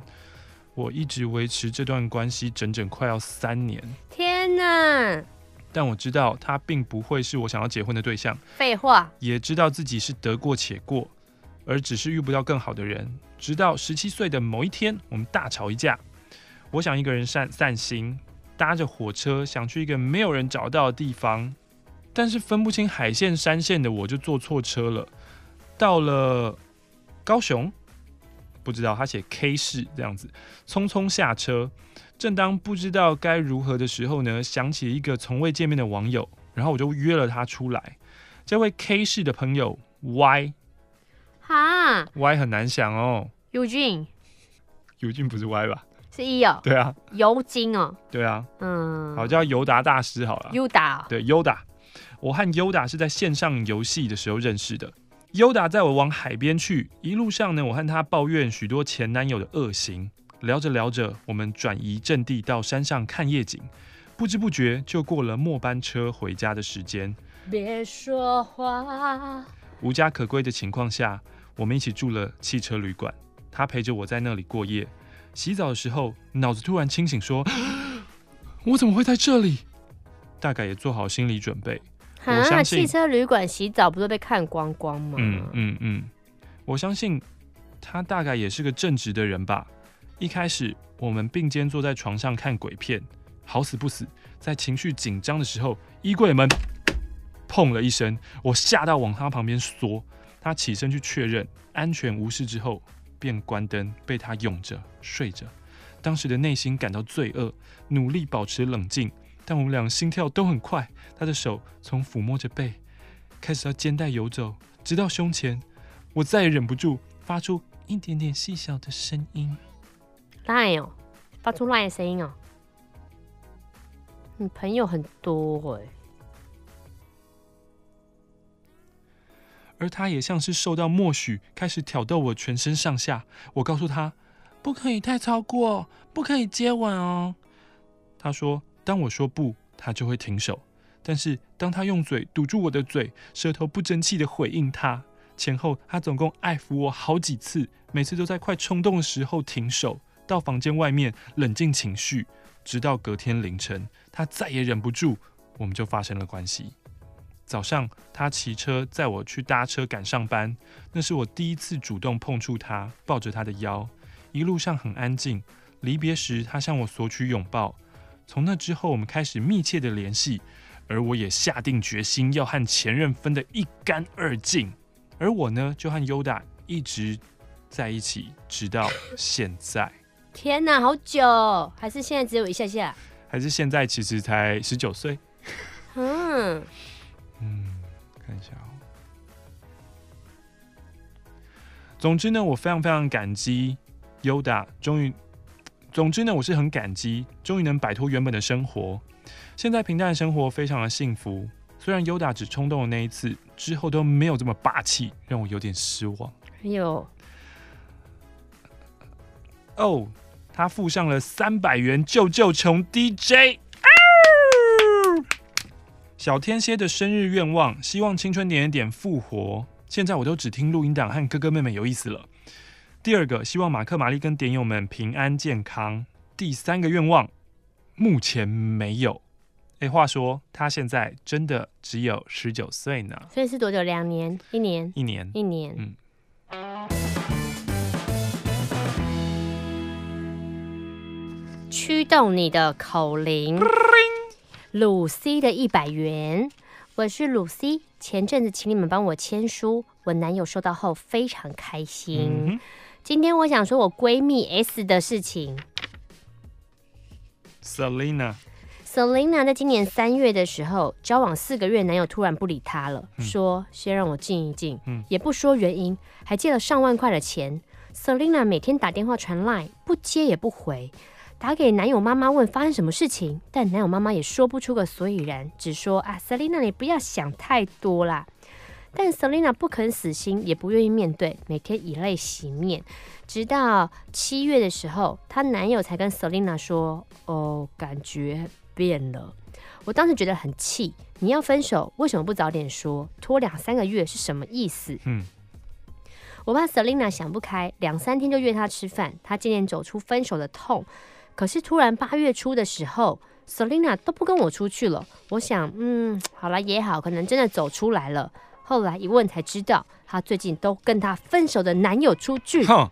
我一直维持这段关系整整快要三年。天哪！但我知道他并不会是我想要结婚的对象。废话。也知道自己是得过且过，而只是遇不到更好的人。直到十七岁的某一天，我们大吵一架。我想一个人散散心，搭着火车想去一个没有人找到的地方。但是分不清海线山线的我就坐错车了，到了高雄，不知道他写 K 市这样子，匆匆下车。正当不知道该如何的时候呢，想起一个从未见面的网友，然后我就约了他出来。这位 K 市的朋友 Y，哈，Y 很难想哦。尤俊，尤俊不是 Y 吧？是 E 哦。对啊。尤金哦。对啊。嗯。好，叫尤达大师好了。尤达。对，尤达。我和尤达是在线上游戏的时候认识的。尤达在我往海边去，一路上呢，我和他抱怨许多前男友的恶行。聊着聊着，我们转移阵地到山上看夜景，不知不觉就过了末班车回家的时间。别说话。无家可归的情况下，我们一起住了汽车旅馆。他陪着我在那里过夜。洗澡的时候，脑子突然清醒，说：“ 我怎么会在这里？”大概也做好心理准备。我相信汽车旅馆洗澡不都被看光光吗？嗯嗯嗯，我相信他大概也是个正直的人吧，一开始我们并肩坐在床上看鬼片，好死不死，在情绪紧张的时候，衣柜门 砰了一声，我吓到往他旁边缩。他起身去确认安全无事之后，便关灯，被他拥着睡着。当时的内心感到罪恶，努力保持冷静，但我们俩心跳都很快。他的手从抚摸着背，开始到肩带游走，直到胸前。我再也忍不住，发出一点点细小的声音。赖哦，发出赖的声音哦。你朋友很多哎。而他也像是受到默许，开始挑逗我全身上下。我告诉他。不可以太超过，不可以接吻哦。他说：“当我说不，他就会停手。但是当他用嘴堵住我的嘴，舌头不争气的回应他，前后他总共爱抚我好几次，每次都在快冲动的时候停手，到房间外面冷静情绪，直到隔天凌晨，他再也忍不住，我们就发生了关系。早上他骑车载我去搭车赶上班，那是我第一次主动碰触他，抱着他的腰。”一路上很安静，离别时他向我索取拥抱。从那之后，我们开始密切的联系，而我也下定决心要和前任分得一干二净。而我呢，就和 Yoda 一直在一起，直到现在。天哪，好久！还是现在只有一下下？还是现在其实才十九岁？嗯嗯，看一下哦。总之呢，我非常非常感激。Yoda 终于，总之呢，我是很感激，终于能摆脱原本的生活。现在平淡的生活非常的幸福。虽然 Yoda 只冲动的那一次之后都没有这么霸气，让我有点失望。还有，哦，他附上了三百元救救穷 DJ。小天蝎的生日愿望，希望青春点点点复活。现在我都只听录音档和哥哥妹妹有意思了。第二个，希望马克、玛丽跟点友们平安健康。第三个愿望，目前没有。哎，话说他现在真的只有十九岁呢。所以是多久？两年？一年？一年？一年？嗯。驱动你的口铃，鲁西的一百元。我是鲁西，前阵子请你们帮我签书，我男友收到后非常开心。嗯今天我想说我闺蜜 S 的事情。Selina，Selina 在今年三月的时候交往四个月，男友突然不理她了，嗯、说先让我静一静，嗯、也不说原因，还借了上万块的钱。Selina 每天打电话传 Line，不接也不回，打给男友妈妈问发生什么事情，但男友妈妈也说不出个所以然，只说啊，Selina 你不要想太多啦。但 Selina 不肯死心，也不愿意面对，每天以泪洗面，直到七月的时候，她男友才跟 Selina 说：“哦，感觉变了。”我当时觉得很气，你要分手，为什么不早点说？拖两三个月是什么意思？嗯，我怕 Selina 想不开，两三天就约她吃饭，她渐渐走出分手的痛。可是突然八月初的时候，Selina 都不跟我出去了。我想，嗯，好了也好，可能真的走出来了。后来一问才知道，她最近都跟她分手的男友出去。哼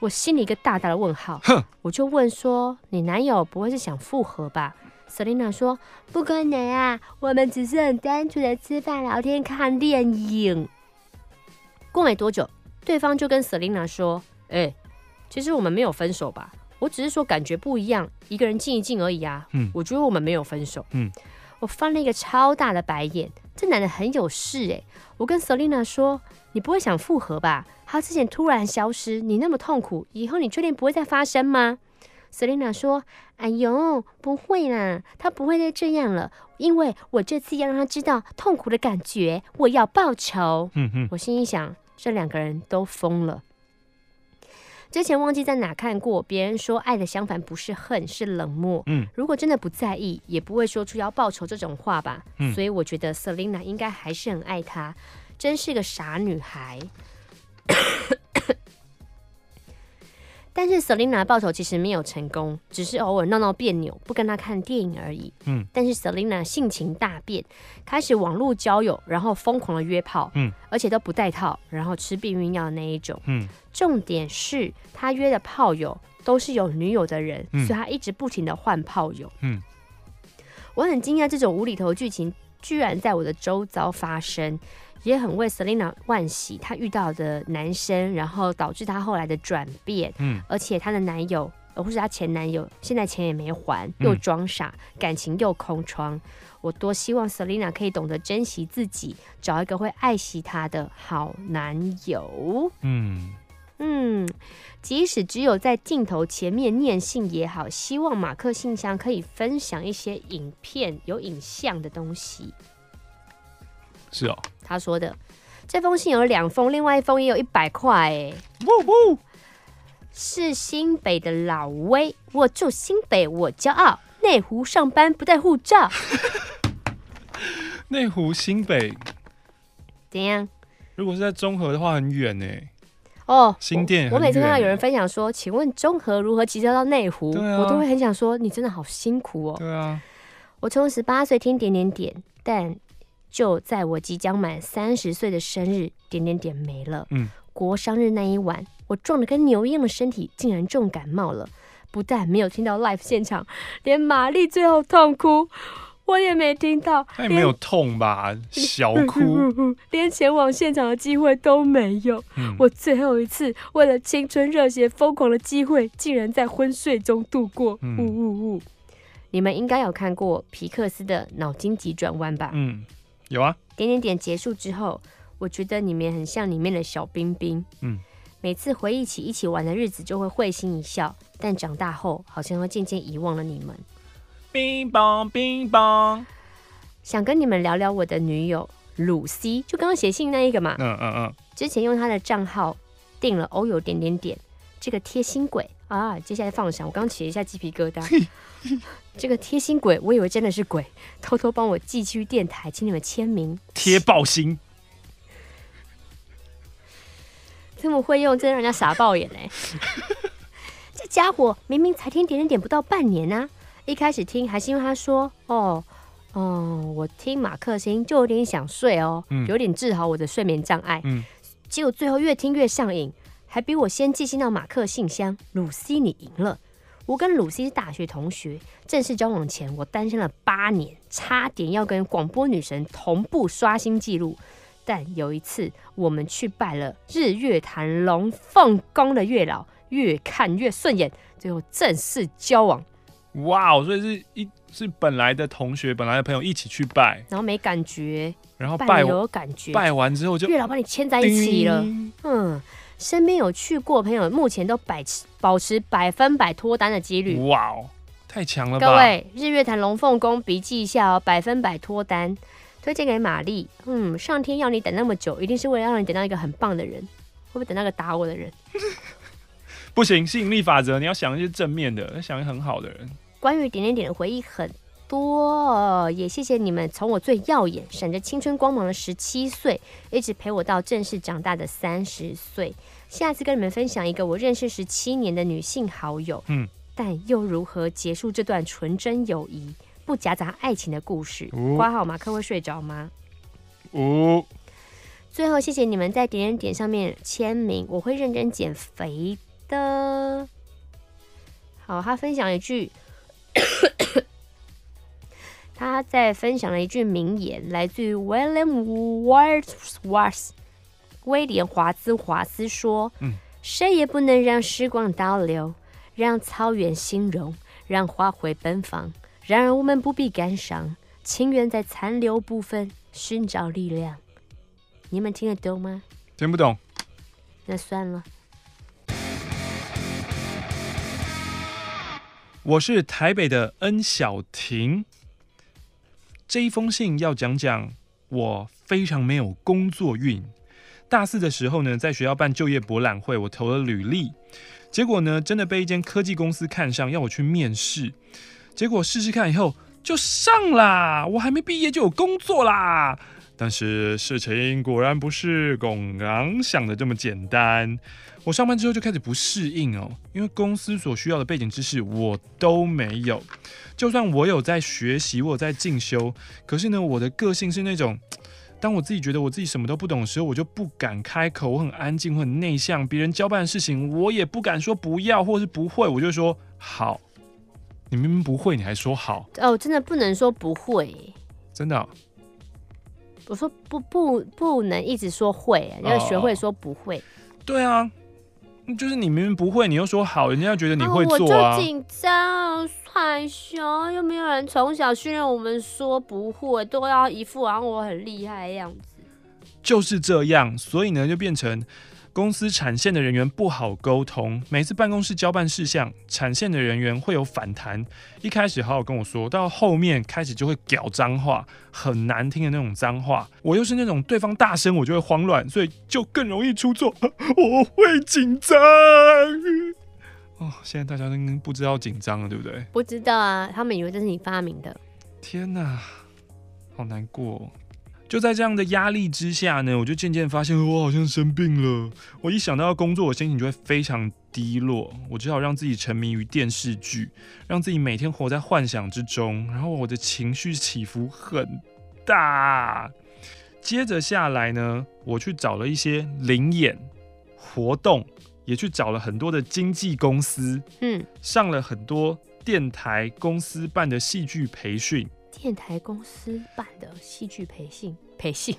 我心里一个大大的问号。哼我就问说：“你男友不会是想复合吧？”Selina 说：“不可能啊，我们只是很单纯的吃饭、聊天、看电影。”过没多久，对方就跟 Selina 说：“哎、欸，其实我们没有分手吧？我只是说感觉不一样，一个人静一静而已啊。嗯，我觉得我们没有分手。嗯，我翻了一个超大的白眼。这男的很有事诶，我跟 Selina 说，你不会想复合吧？他之前突然消失，你那么痛苦，以后你确定不会再发生吗？Selina 说，哎呦，不会啦，他不会再这样了，因为我这次要让他知道痛苦的感觉，我要报仇。嗯哼，我心里想，这两个人都疯了。之前忘记在哪看过，别人说爱的相反不是恨，是冷漠。嗯，如果真的不在意，也不会说出要报仇这种话吧。嗯，所以我觉得 Selina 应该还是很爱他，真是个傻女孩。但是 Selina 报仇其实没有成功，只是偶尔闹闹别扭，不跟他看电影而已。嗯，但是 Selina 性情大变，开始网络交友，然后疯狂的约炮，嗯，而且都不带套，然后吃避孕药的那一种。嗯，重点是他约的炮友都是有女友的人，嗯、所以他一直不停的换炮友。嗯，我很惊讶这种无厘头剧情居然在我的周遭发生，也很为 Selina 惋惜，她遇到的男生，然后导致她后来的转变。嗯，而且她的男友，或是她前男友，现在钱也没还，又装傻，嗯、感情又空窗。我多希望 Selina 可以懂得珍惜自己，找一个会爱惜她的好男友。嗯嗯，即使只有在镜头前面念信也好，希望马克信箱可以分享一些影片有影像的东西。是哦，他说的这封信有两封，另外一封也有一百块。哎，呜呜，是新北的老威，我住新北，我骄傲。内湖上班不带护照。内湖新北怎样？如果是在中和的话，很远呢。哦，新店。我每次看到有人分享说，请问中和如何骑车到内湖？啊、我都会很想说，你真的好辛苦哦。对啊。我从十八岁听点点点，但就在我即将满三十岁的生日，点点点没了。嗯。过生日那一晚，我壮得跟牛一样的身体竟然重感冒了。不但没有听到 live 现场，连玛丽最后痛哭，我也没听到。他也没有痛吧？小哭，连前往现场的机会都没有。嗯、我最后一次为了青春热血疯狂的机会，竟然在昏睡中度过。呜呜呜！你们应该有看过皮克斯的《脑筋急转弯》吧？嗯，有啊。点点点结束之后，我觉得你们很像里面的小冰冰。嗯。每次回忆起一起玩的日子，就会会心一笑。但长大后，好像会渐渐遗忘了你们。冰棒冰棒，想跟你们聊聊我的女友鲁西，就刚刚写信那一个嘛。嗯嗯嗯。之前用她的账号订了欧游点点点这个贴心鬼啊，接下来放闪，我刚起了一下鸡皮疙瘩。这个贴心鬼，我以为真的是鬼，偷偷帮我寄去电台，请你们签名贴爆心。这么会用，真的让人家傻爆眼嘞！这家伙明明才听点点点不到半年呢、啊，一开始听还是因为他说：“哦，哦，我听马克星就有点想睡哦，嗯、有点治好我的睡眠障碍。嗯”结果最后越听越上瘾，还比我先寄信到马克信箱。鲁西，你赢了！我跟鲁西是大学同学，正式交往前我单身了八年，差点要跟广播女神同步刷新记录。但有一次，我们去拜了日月潭龙凤宫的月老，越看越顺眼，最后正式交往。哇，所以是一是本来的同学，本来的朋友一起去拜，然后没感觉，然后拜有感觉，拜完之后就月老把你牵在一起了。嗯，身边有去过的朋友，目前都百持保持百分百脱单的几率。哇哦，太强了吧！各位日月潭龙凤宫笔记一下哦，百分百脱单。推荐给玛丽，嗯，上天要你等那么久，一定是为了让你等到一个很棒的人，会不会等那个打我的人？不行，吸引力法则，你要想一些正面的，要想一些很好的人。关于点点点的回忆很多，也谢谢你们从我最耀眼、闪着青春光芒的十七岁，一直陪我到正式长大的三十岁。下次跟你们分享一个我认识十七年的女性好友，嗯，但又如何结束这段纯真友谊？不夹杂爱情的故事，挂号马克会睡着吗？哦。最后谢谢你们在点点点上面签名，我会认真减肥的。好，他分享一句，他在分享了一句名言，来自于 William Wordsworth，威廉华兹华斯说：“嗯，谁也不能让时光倒流，让草原兴荣，让花卉奔放。”然而，我们不必感伤，情愿在残留部分寻找力量。你们听得懂吗？听不懂。那算了。我是台北的恩小婷。这一封信要讲讲我非常没有工作运。大四的时候呢，在学校办就业博览会，我投了履历，结果呢，真的被一间科技公司看上，要我去面试。结果试试看以后就上啦，我还没毕业就有工作啦。但是事情果然不是拱刚想的这么简单。我上班之后就开始不适应哦，因为公司所需要的背景知识我都没有。就算我有在学习，我有在进修，可是呢，我的个性是那种当我自己觉得我自己什么都不懂的时候，我就不敢开口，我很安静，我很内向。别人交办的事情，我也不敢说不要或是不会，我就说好。你明明不会，你还说好？哦，真的不能说不会，真的、哦。我说不不不能一直说会，要学会说不会。哦、对啊，就是你明明不会，你又说好，人家觉得你会做啊。哦、我就紧张、害羞，又没有人从小训练我们说不会，都要一副好像我很厉害的样子。就是这样，所以呢，就变成公司产线的人员不好沟通。每次办公室交办事项，产线的人员会有反弹。一开始好好跟我说，到后面开始就会屌脏话，很难听的那种脏话。我又是那种对方大声我就会慌乱，所以就更容易出错。我会紧张。哦，现在大家都不知道紧张了，对不对？不知道啊，他们以为这是你发明的。天哪，好难过。就在这样的压力之下呢，我就渐渐发现我好像生病了。我一想到要工作，我心情就会非常低落。我只好让自己沉迷于电视剧，让自己每天活在幻想之中。然后我的情绪起伏很大。接着下来呢，我去找了一些灵演活动，也去找了很多的经纪公司，嗯，上了很多电台公司办的戏剧培训。电台公司办的戏剧培训。培训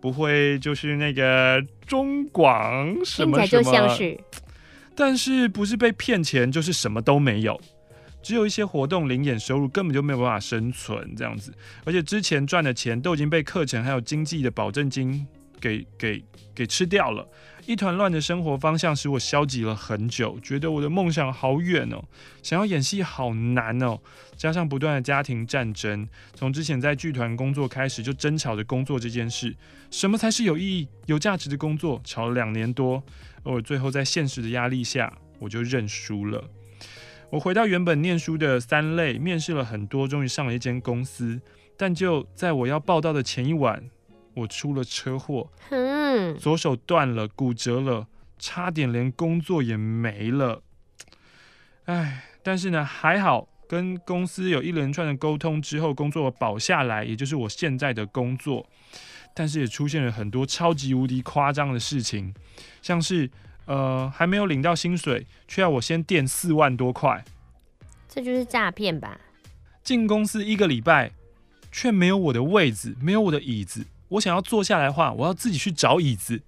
不会就是那个中广什么什么，就像是，但是不是被骗钱，就是什么都没有，只有一些活动零演收入，根本就没有办法生存这样子，而且之前赚的钱都已经被课程还有经济的保证金给给给吃掉了。一团乱的生活方向使我消极了很久，觉得我的梦想好远哦，想要演戏好难哦，加上不断的家庭战争，从之前在剧团工作开始就争吵着工作这件事，什么才是有意义、有价值的工作，吵了两年多，而我最后在现实的压力下，我就认输了。我回到原本念书的三类，面试了很多，终于上了一间公司，但就在我要报到的前一晚，我出了车祸，嗯，左手断了，骨折了，差点连工作也没了。哎，但是呢，还好跟公司有一连串的沟通之后，工作保下来，也就是我现在的工作。但是也出现了很多超级无敌夸张的事情，像是呃还没有领到薪水，却要我先垫四万多块，这就是诈骗吧？进公司一个礼拜，却没有我的位子，没有我的椅子。我想要坐下来的话，我要自己去找椅子，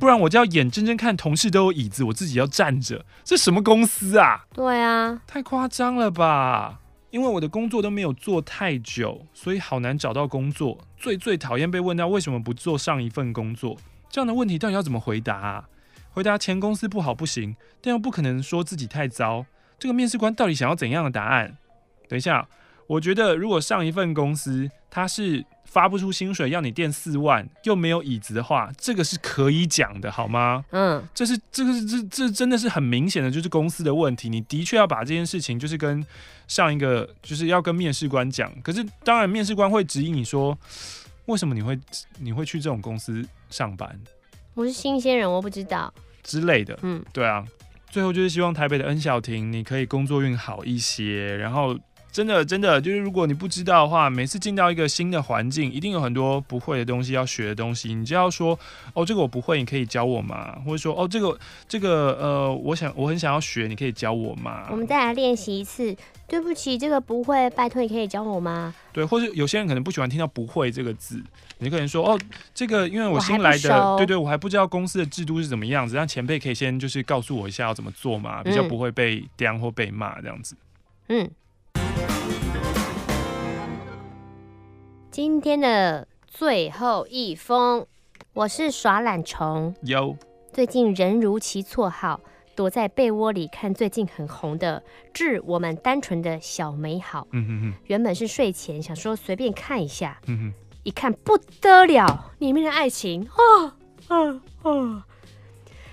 不然我就要眼睁睁看同事都有椅子，我自己要站着。这什么公司啊？对啊，太夸张了吧！因为我的工作都没有做太久，所以好难找到工作。最最讨厌被问到为什么不做上一份工作，这样的问题到底要怎么回答啊？回答前公司不好不行，但又不可能说自己太糟。这个面试官到底想要怎样的答案？等一下，我觉得如果上一份公司他是。发不出薪水要你垫四万，又没有椅子的话，这个是可以讲的，好吗？嗯，这是这个是这这真的是很明显的，就是公司的问题。你的确要把这件事情，就是跟上一个，就是要跟面试官讲。可是当然，面试官会质疑你说，为什么你会你会去这种公司上班？我是新鲜人，我不知道之类的。嗯，对啊。最后就是希望台北的恩小婷，你可以工作运好一些，然后。真的，真的就是，如果你不知道的话，每次进到一个新的环境，一定有很多不会的东西要学的东西。你就要说，哦，这个我不会，你可以教我吗？或者说，哦，这个这个呃，我想我很想要学，你可以教我吗？我们再来练习一次。对不起，这个不会，拜托你可以教我吗？对，或者有些人可能不喜欢听到“不会”这个字，你可能说，哦，这个因为我新来的，对对，我还不知道公司的制度是怎么样子，让前辈可以先就是告诉我一下要怎么做嘛，比较不会被刁或被骂这样子。嗯。今天的最后一封，我是耍懒虫。有最近人如其绰号，躲在被窝里看最近很红的《致我们单纯的小美好》。嗯哼哼。原本是睡前想说随便看一下，嗯哼。一看不得了，里面的爱情啊啊啊！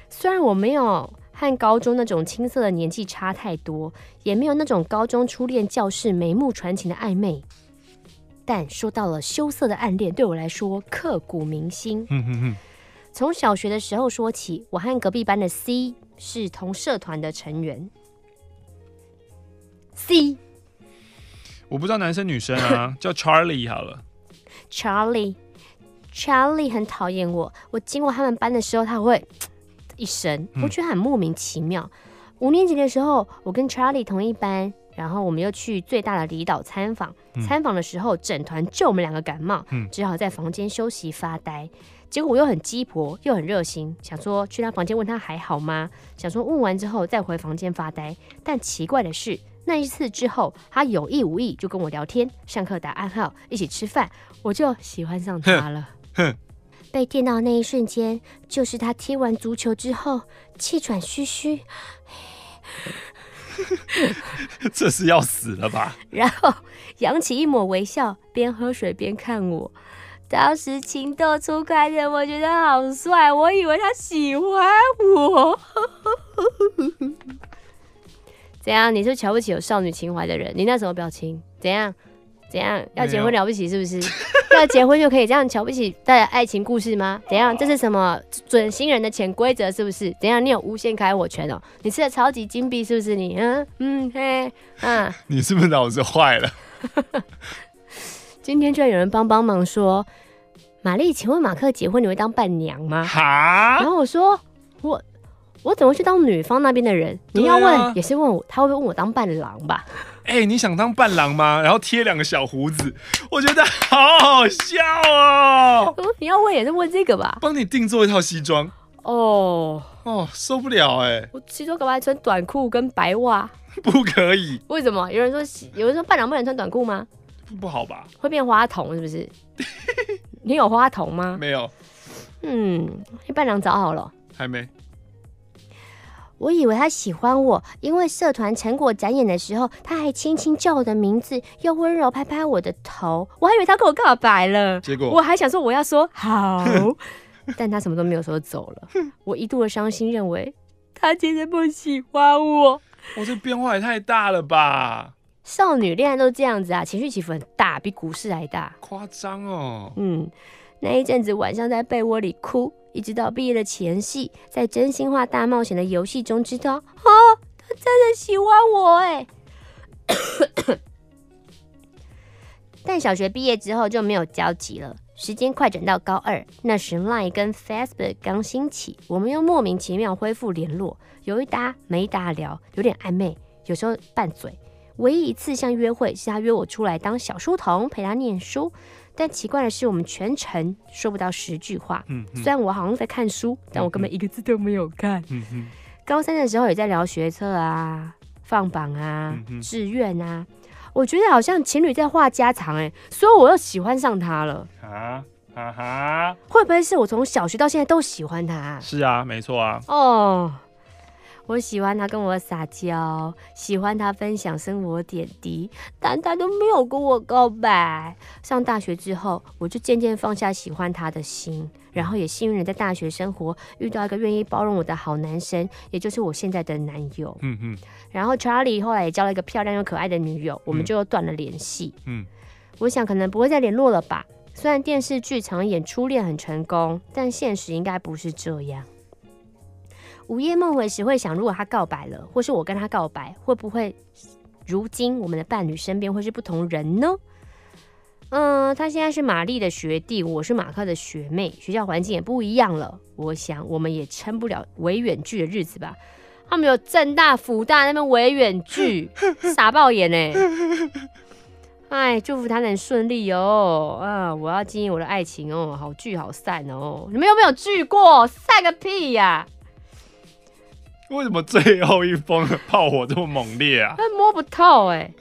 虽然我没有和高中那种青涩的年纪差太多，也没有那种高中初恋教室眉目传情的暧昧。但说到了羞涩的暗恋，对我来说刻骨铭心。从小学的时候说起，我和隔壁班的 C 是同社团的成员。C，我不知道男生女生啊，叫 Charlie 好了。Charlie，Charlie 很讨厌我。我经过他们班的时候，他会一声，我觉得很莫名其妙。五年级的时候，我跟 Charlie 同一班，然后我们又去最大的离岛参访。参访的时候，整团就我们两个感冒，只好在房间休息发呆。结果我又很鸡婆，又很热心，想说去他房间问他还好吗？想说问完之后再回房间发呆。但奇怪的是，那一次之后，他有意无意就跟我聊天，上课打暗号，一起吃饭，我就喜欢上他了。被电到那一瞬间，就是他踢完足球之后气喘吁吁，这是要死了吧？然后扬起一抹微笑，边喝水边看我。当时情窦初开的我觉得好帅，我以为他喜欢我。怎样？你是瞧不起有少女情怀的人？你那什么表情？怎样？怎样？要结婚了不起是不是？要结婚就可以这样瞧不起大家爱情故事吗？怎样？这是什么准新人的潜规则是不是？怎样？你有无限开火权哦？你吃的超级金币是不是你？嗯嗯嘿啊！你是不是脑子坏了？今天居然有人帮帮忙说，玛丽，请问马克结婚你会当伴娘吗？哈？然后我说我我怎么去当女方那边的人？你要问、啊、也是问我，他会问我当伴郎吧？哎、欸，你想当伴郎吗？然后贴两个小胡子，我觉得好好笑哦。你要问也是问这个吧？帮你定做一套西装哦哦，受不了哎、欸！我西装干嘛穿短裤跟白袜？不可以？为什么？有人说有人说伴郎不能穿短裤吗？不好吧？会变花童是不是？你有花童吗？没有。嗯，伴郎找好了？还没。我以为他喜欢我，因为社团成果展演的时候，他还轻轻叫我的名字，又温柔拍拍我的头，我还以为他跟我告白了。结果我还想说我要说好，但他什么都没有说走了。我一度的伤心，认为他真的不喜欢我。我这变化也太大了吧！少女恋爱都这样子啊，情绪起伏很大，比股市还大。夸张哦。嗯，那一阵子晚上在被窝里哭。一直到毕业的前夕，在真心话大冒险的游戏中，知道哦，他真的喜欢我哎。但小学毕业之后就没有交集了。时间快转到高二，那时 Line 跟 Facebook 刚兴起，我们又莫名其妙恢复联络，有一搭没一搭聊，有点暧昧，有时候拌嘴。唯一一次像约会，是他约我出来当小书童，陪他念书。但奇怪的是，我们全程说不到十句话。嗯，虽然我好像在看书，但我根本一个字都没有看。嗯哼。高三的时候也在聊学测啊、放榜啊、志愿啊，我觉得好像情侣在话家常哎，所以我又喜欢上他了。啊哈哈！会不会是我从小学到现在都喜欢他？是啊，没错啊。哦。我喜欢他跟我撒娇，喜欢他分享生活点滴，但他都没有跟我告白。上大学之后，我就渐渐放下喜欢他的心，然后也幸运的在大学生活遇到一个愿意包容我的好男生，也就是我现在的男友。嗯嗯。然后 Charlie 后来也交了一个漂亮又可爱的女友，我们就又断了联系。嗯。我想可能不会再联络了吧。虽然电视剧常演初恋很成功，但现实应该不是这样。午夜梦回时会想，如果他告白了，或是我跟他告白，会不会如今我们的伴侣身边会是不同人呢？嗯，他现在是玛丽的学弟，我是马克的学妹，学校环境也不一样了。我想我们也撑不了伪远距的日子吧。他们有正大、福大那边伪远距，傻爆眼呢。哎，祝福他能顺利哦。啊，我要经营我的爱情哦，好聚好散哦。你们有没有聚过？散个屁呀！为什么最后一封的炮火这么猛烈啊？他摸不透哎、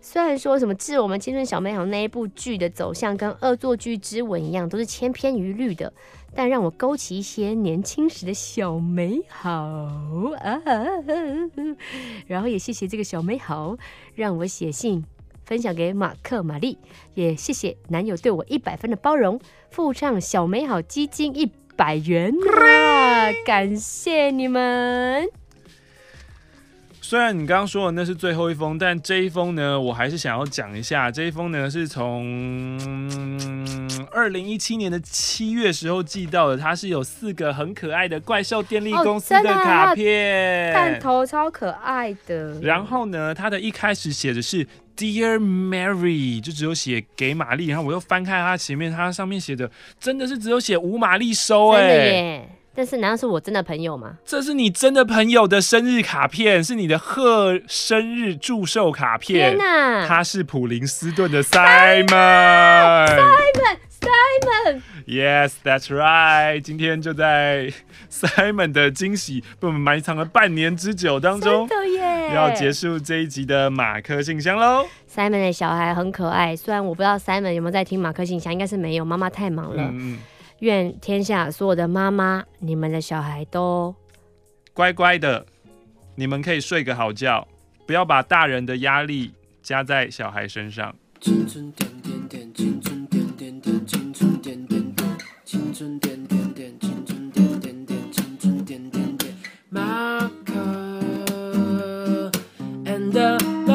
虽然说什么《致我们青春小美好》那一部剧的走向跟《恶作剧之吻》一样，都是千篇一律的，但让我勾起一些年轻时的小美好啊！然后也谢谢这个小美好，让我写信分享给马克、玛丽，也谢谢男友对我一百分的包容，附上小美好基金一百元啊！感谢你们。虽然你刚刚说的那是最后一封，但这一封呢，我还是想要讲一下。这一封呢，是从二零一七年的七月时候寄到的，它是有四个很可爱的怪兽电力公司的卡片，弹头超可爱的。然后呢，它的一开始写的是 Dear Mary，就只有写给玛丽，然后我又翻开它前面，它上面写的真的是只有写五玛丽收哎、欸，但是难道是我真的朋友吗？这是你真的朋友的生日卡片，是你的贺生日祝寿卡片。天哪，他是普林斯顿的 Simon，Simon。Simon Yes, that's right。今天就在 Simon 的惊喜被我们埋藏了半年之久当中，要结束这一集的马克信箱喽。Simon 的小孩很可爱，虽然我不知道 Simon 有没有在听马克信箱，应该是没有，妈妈太忙了。嗯，愿天下所有的妈妈，你们的小孩都乖乖的，你们可以睡个好觉，不要把大人的压力加在小孩身上。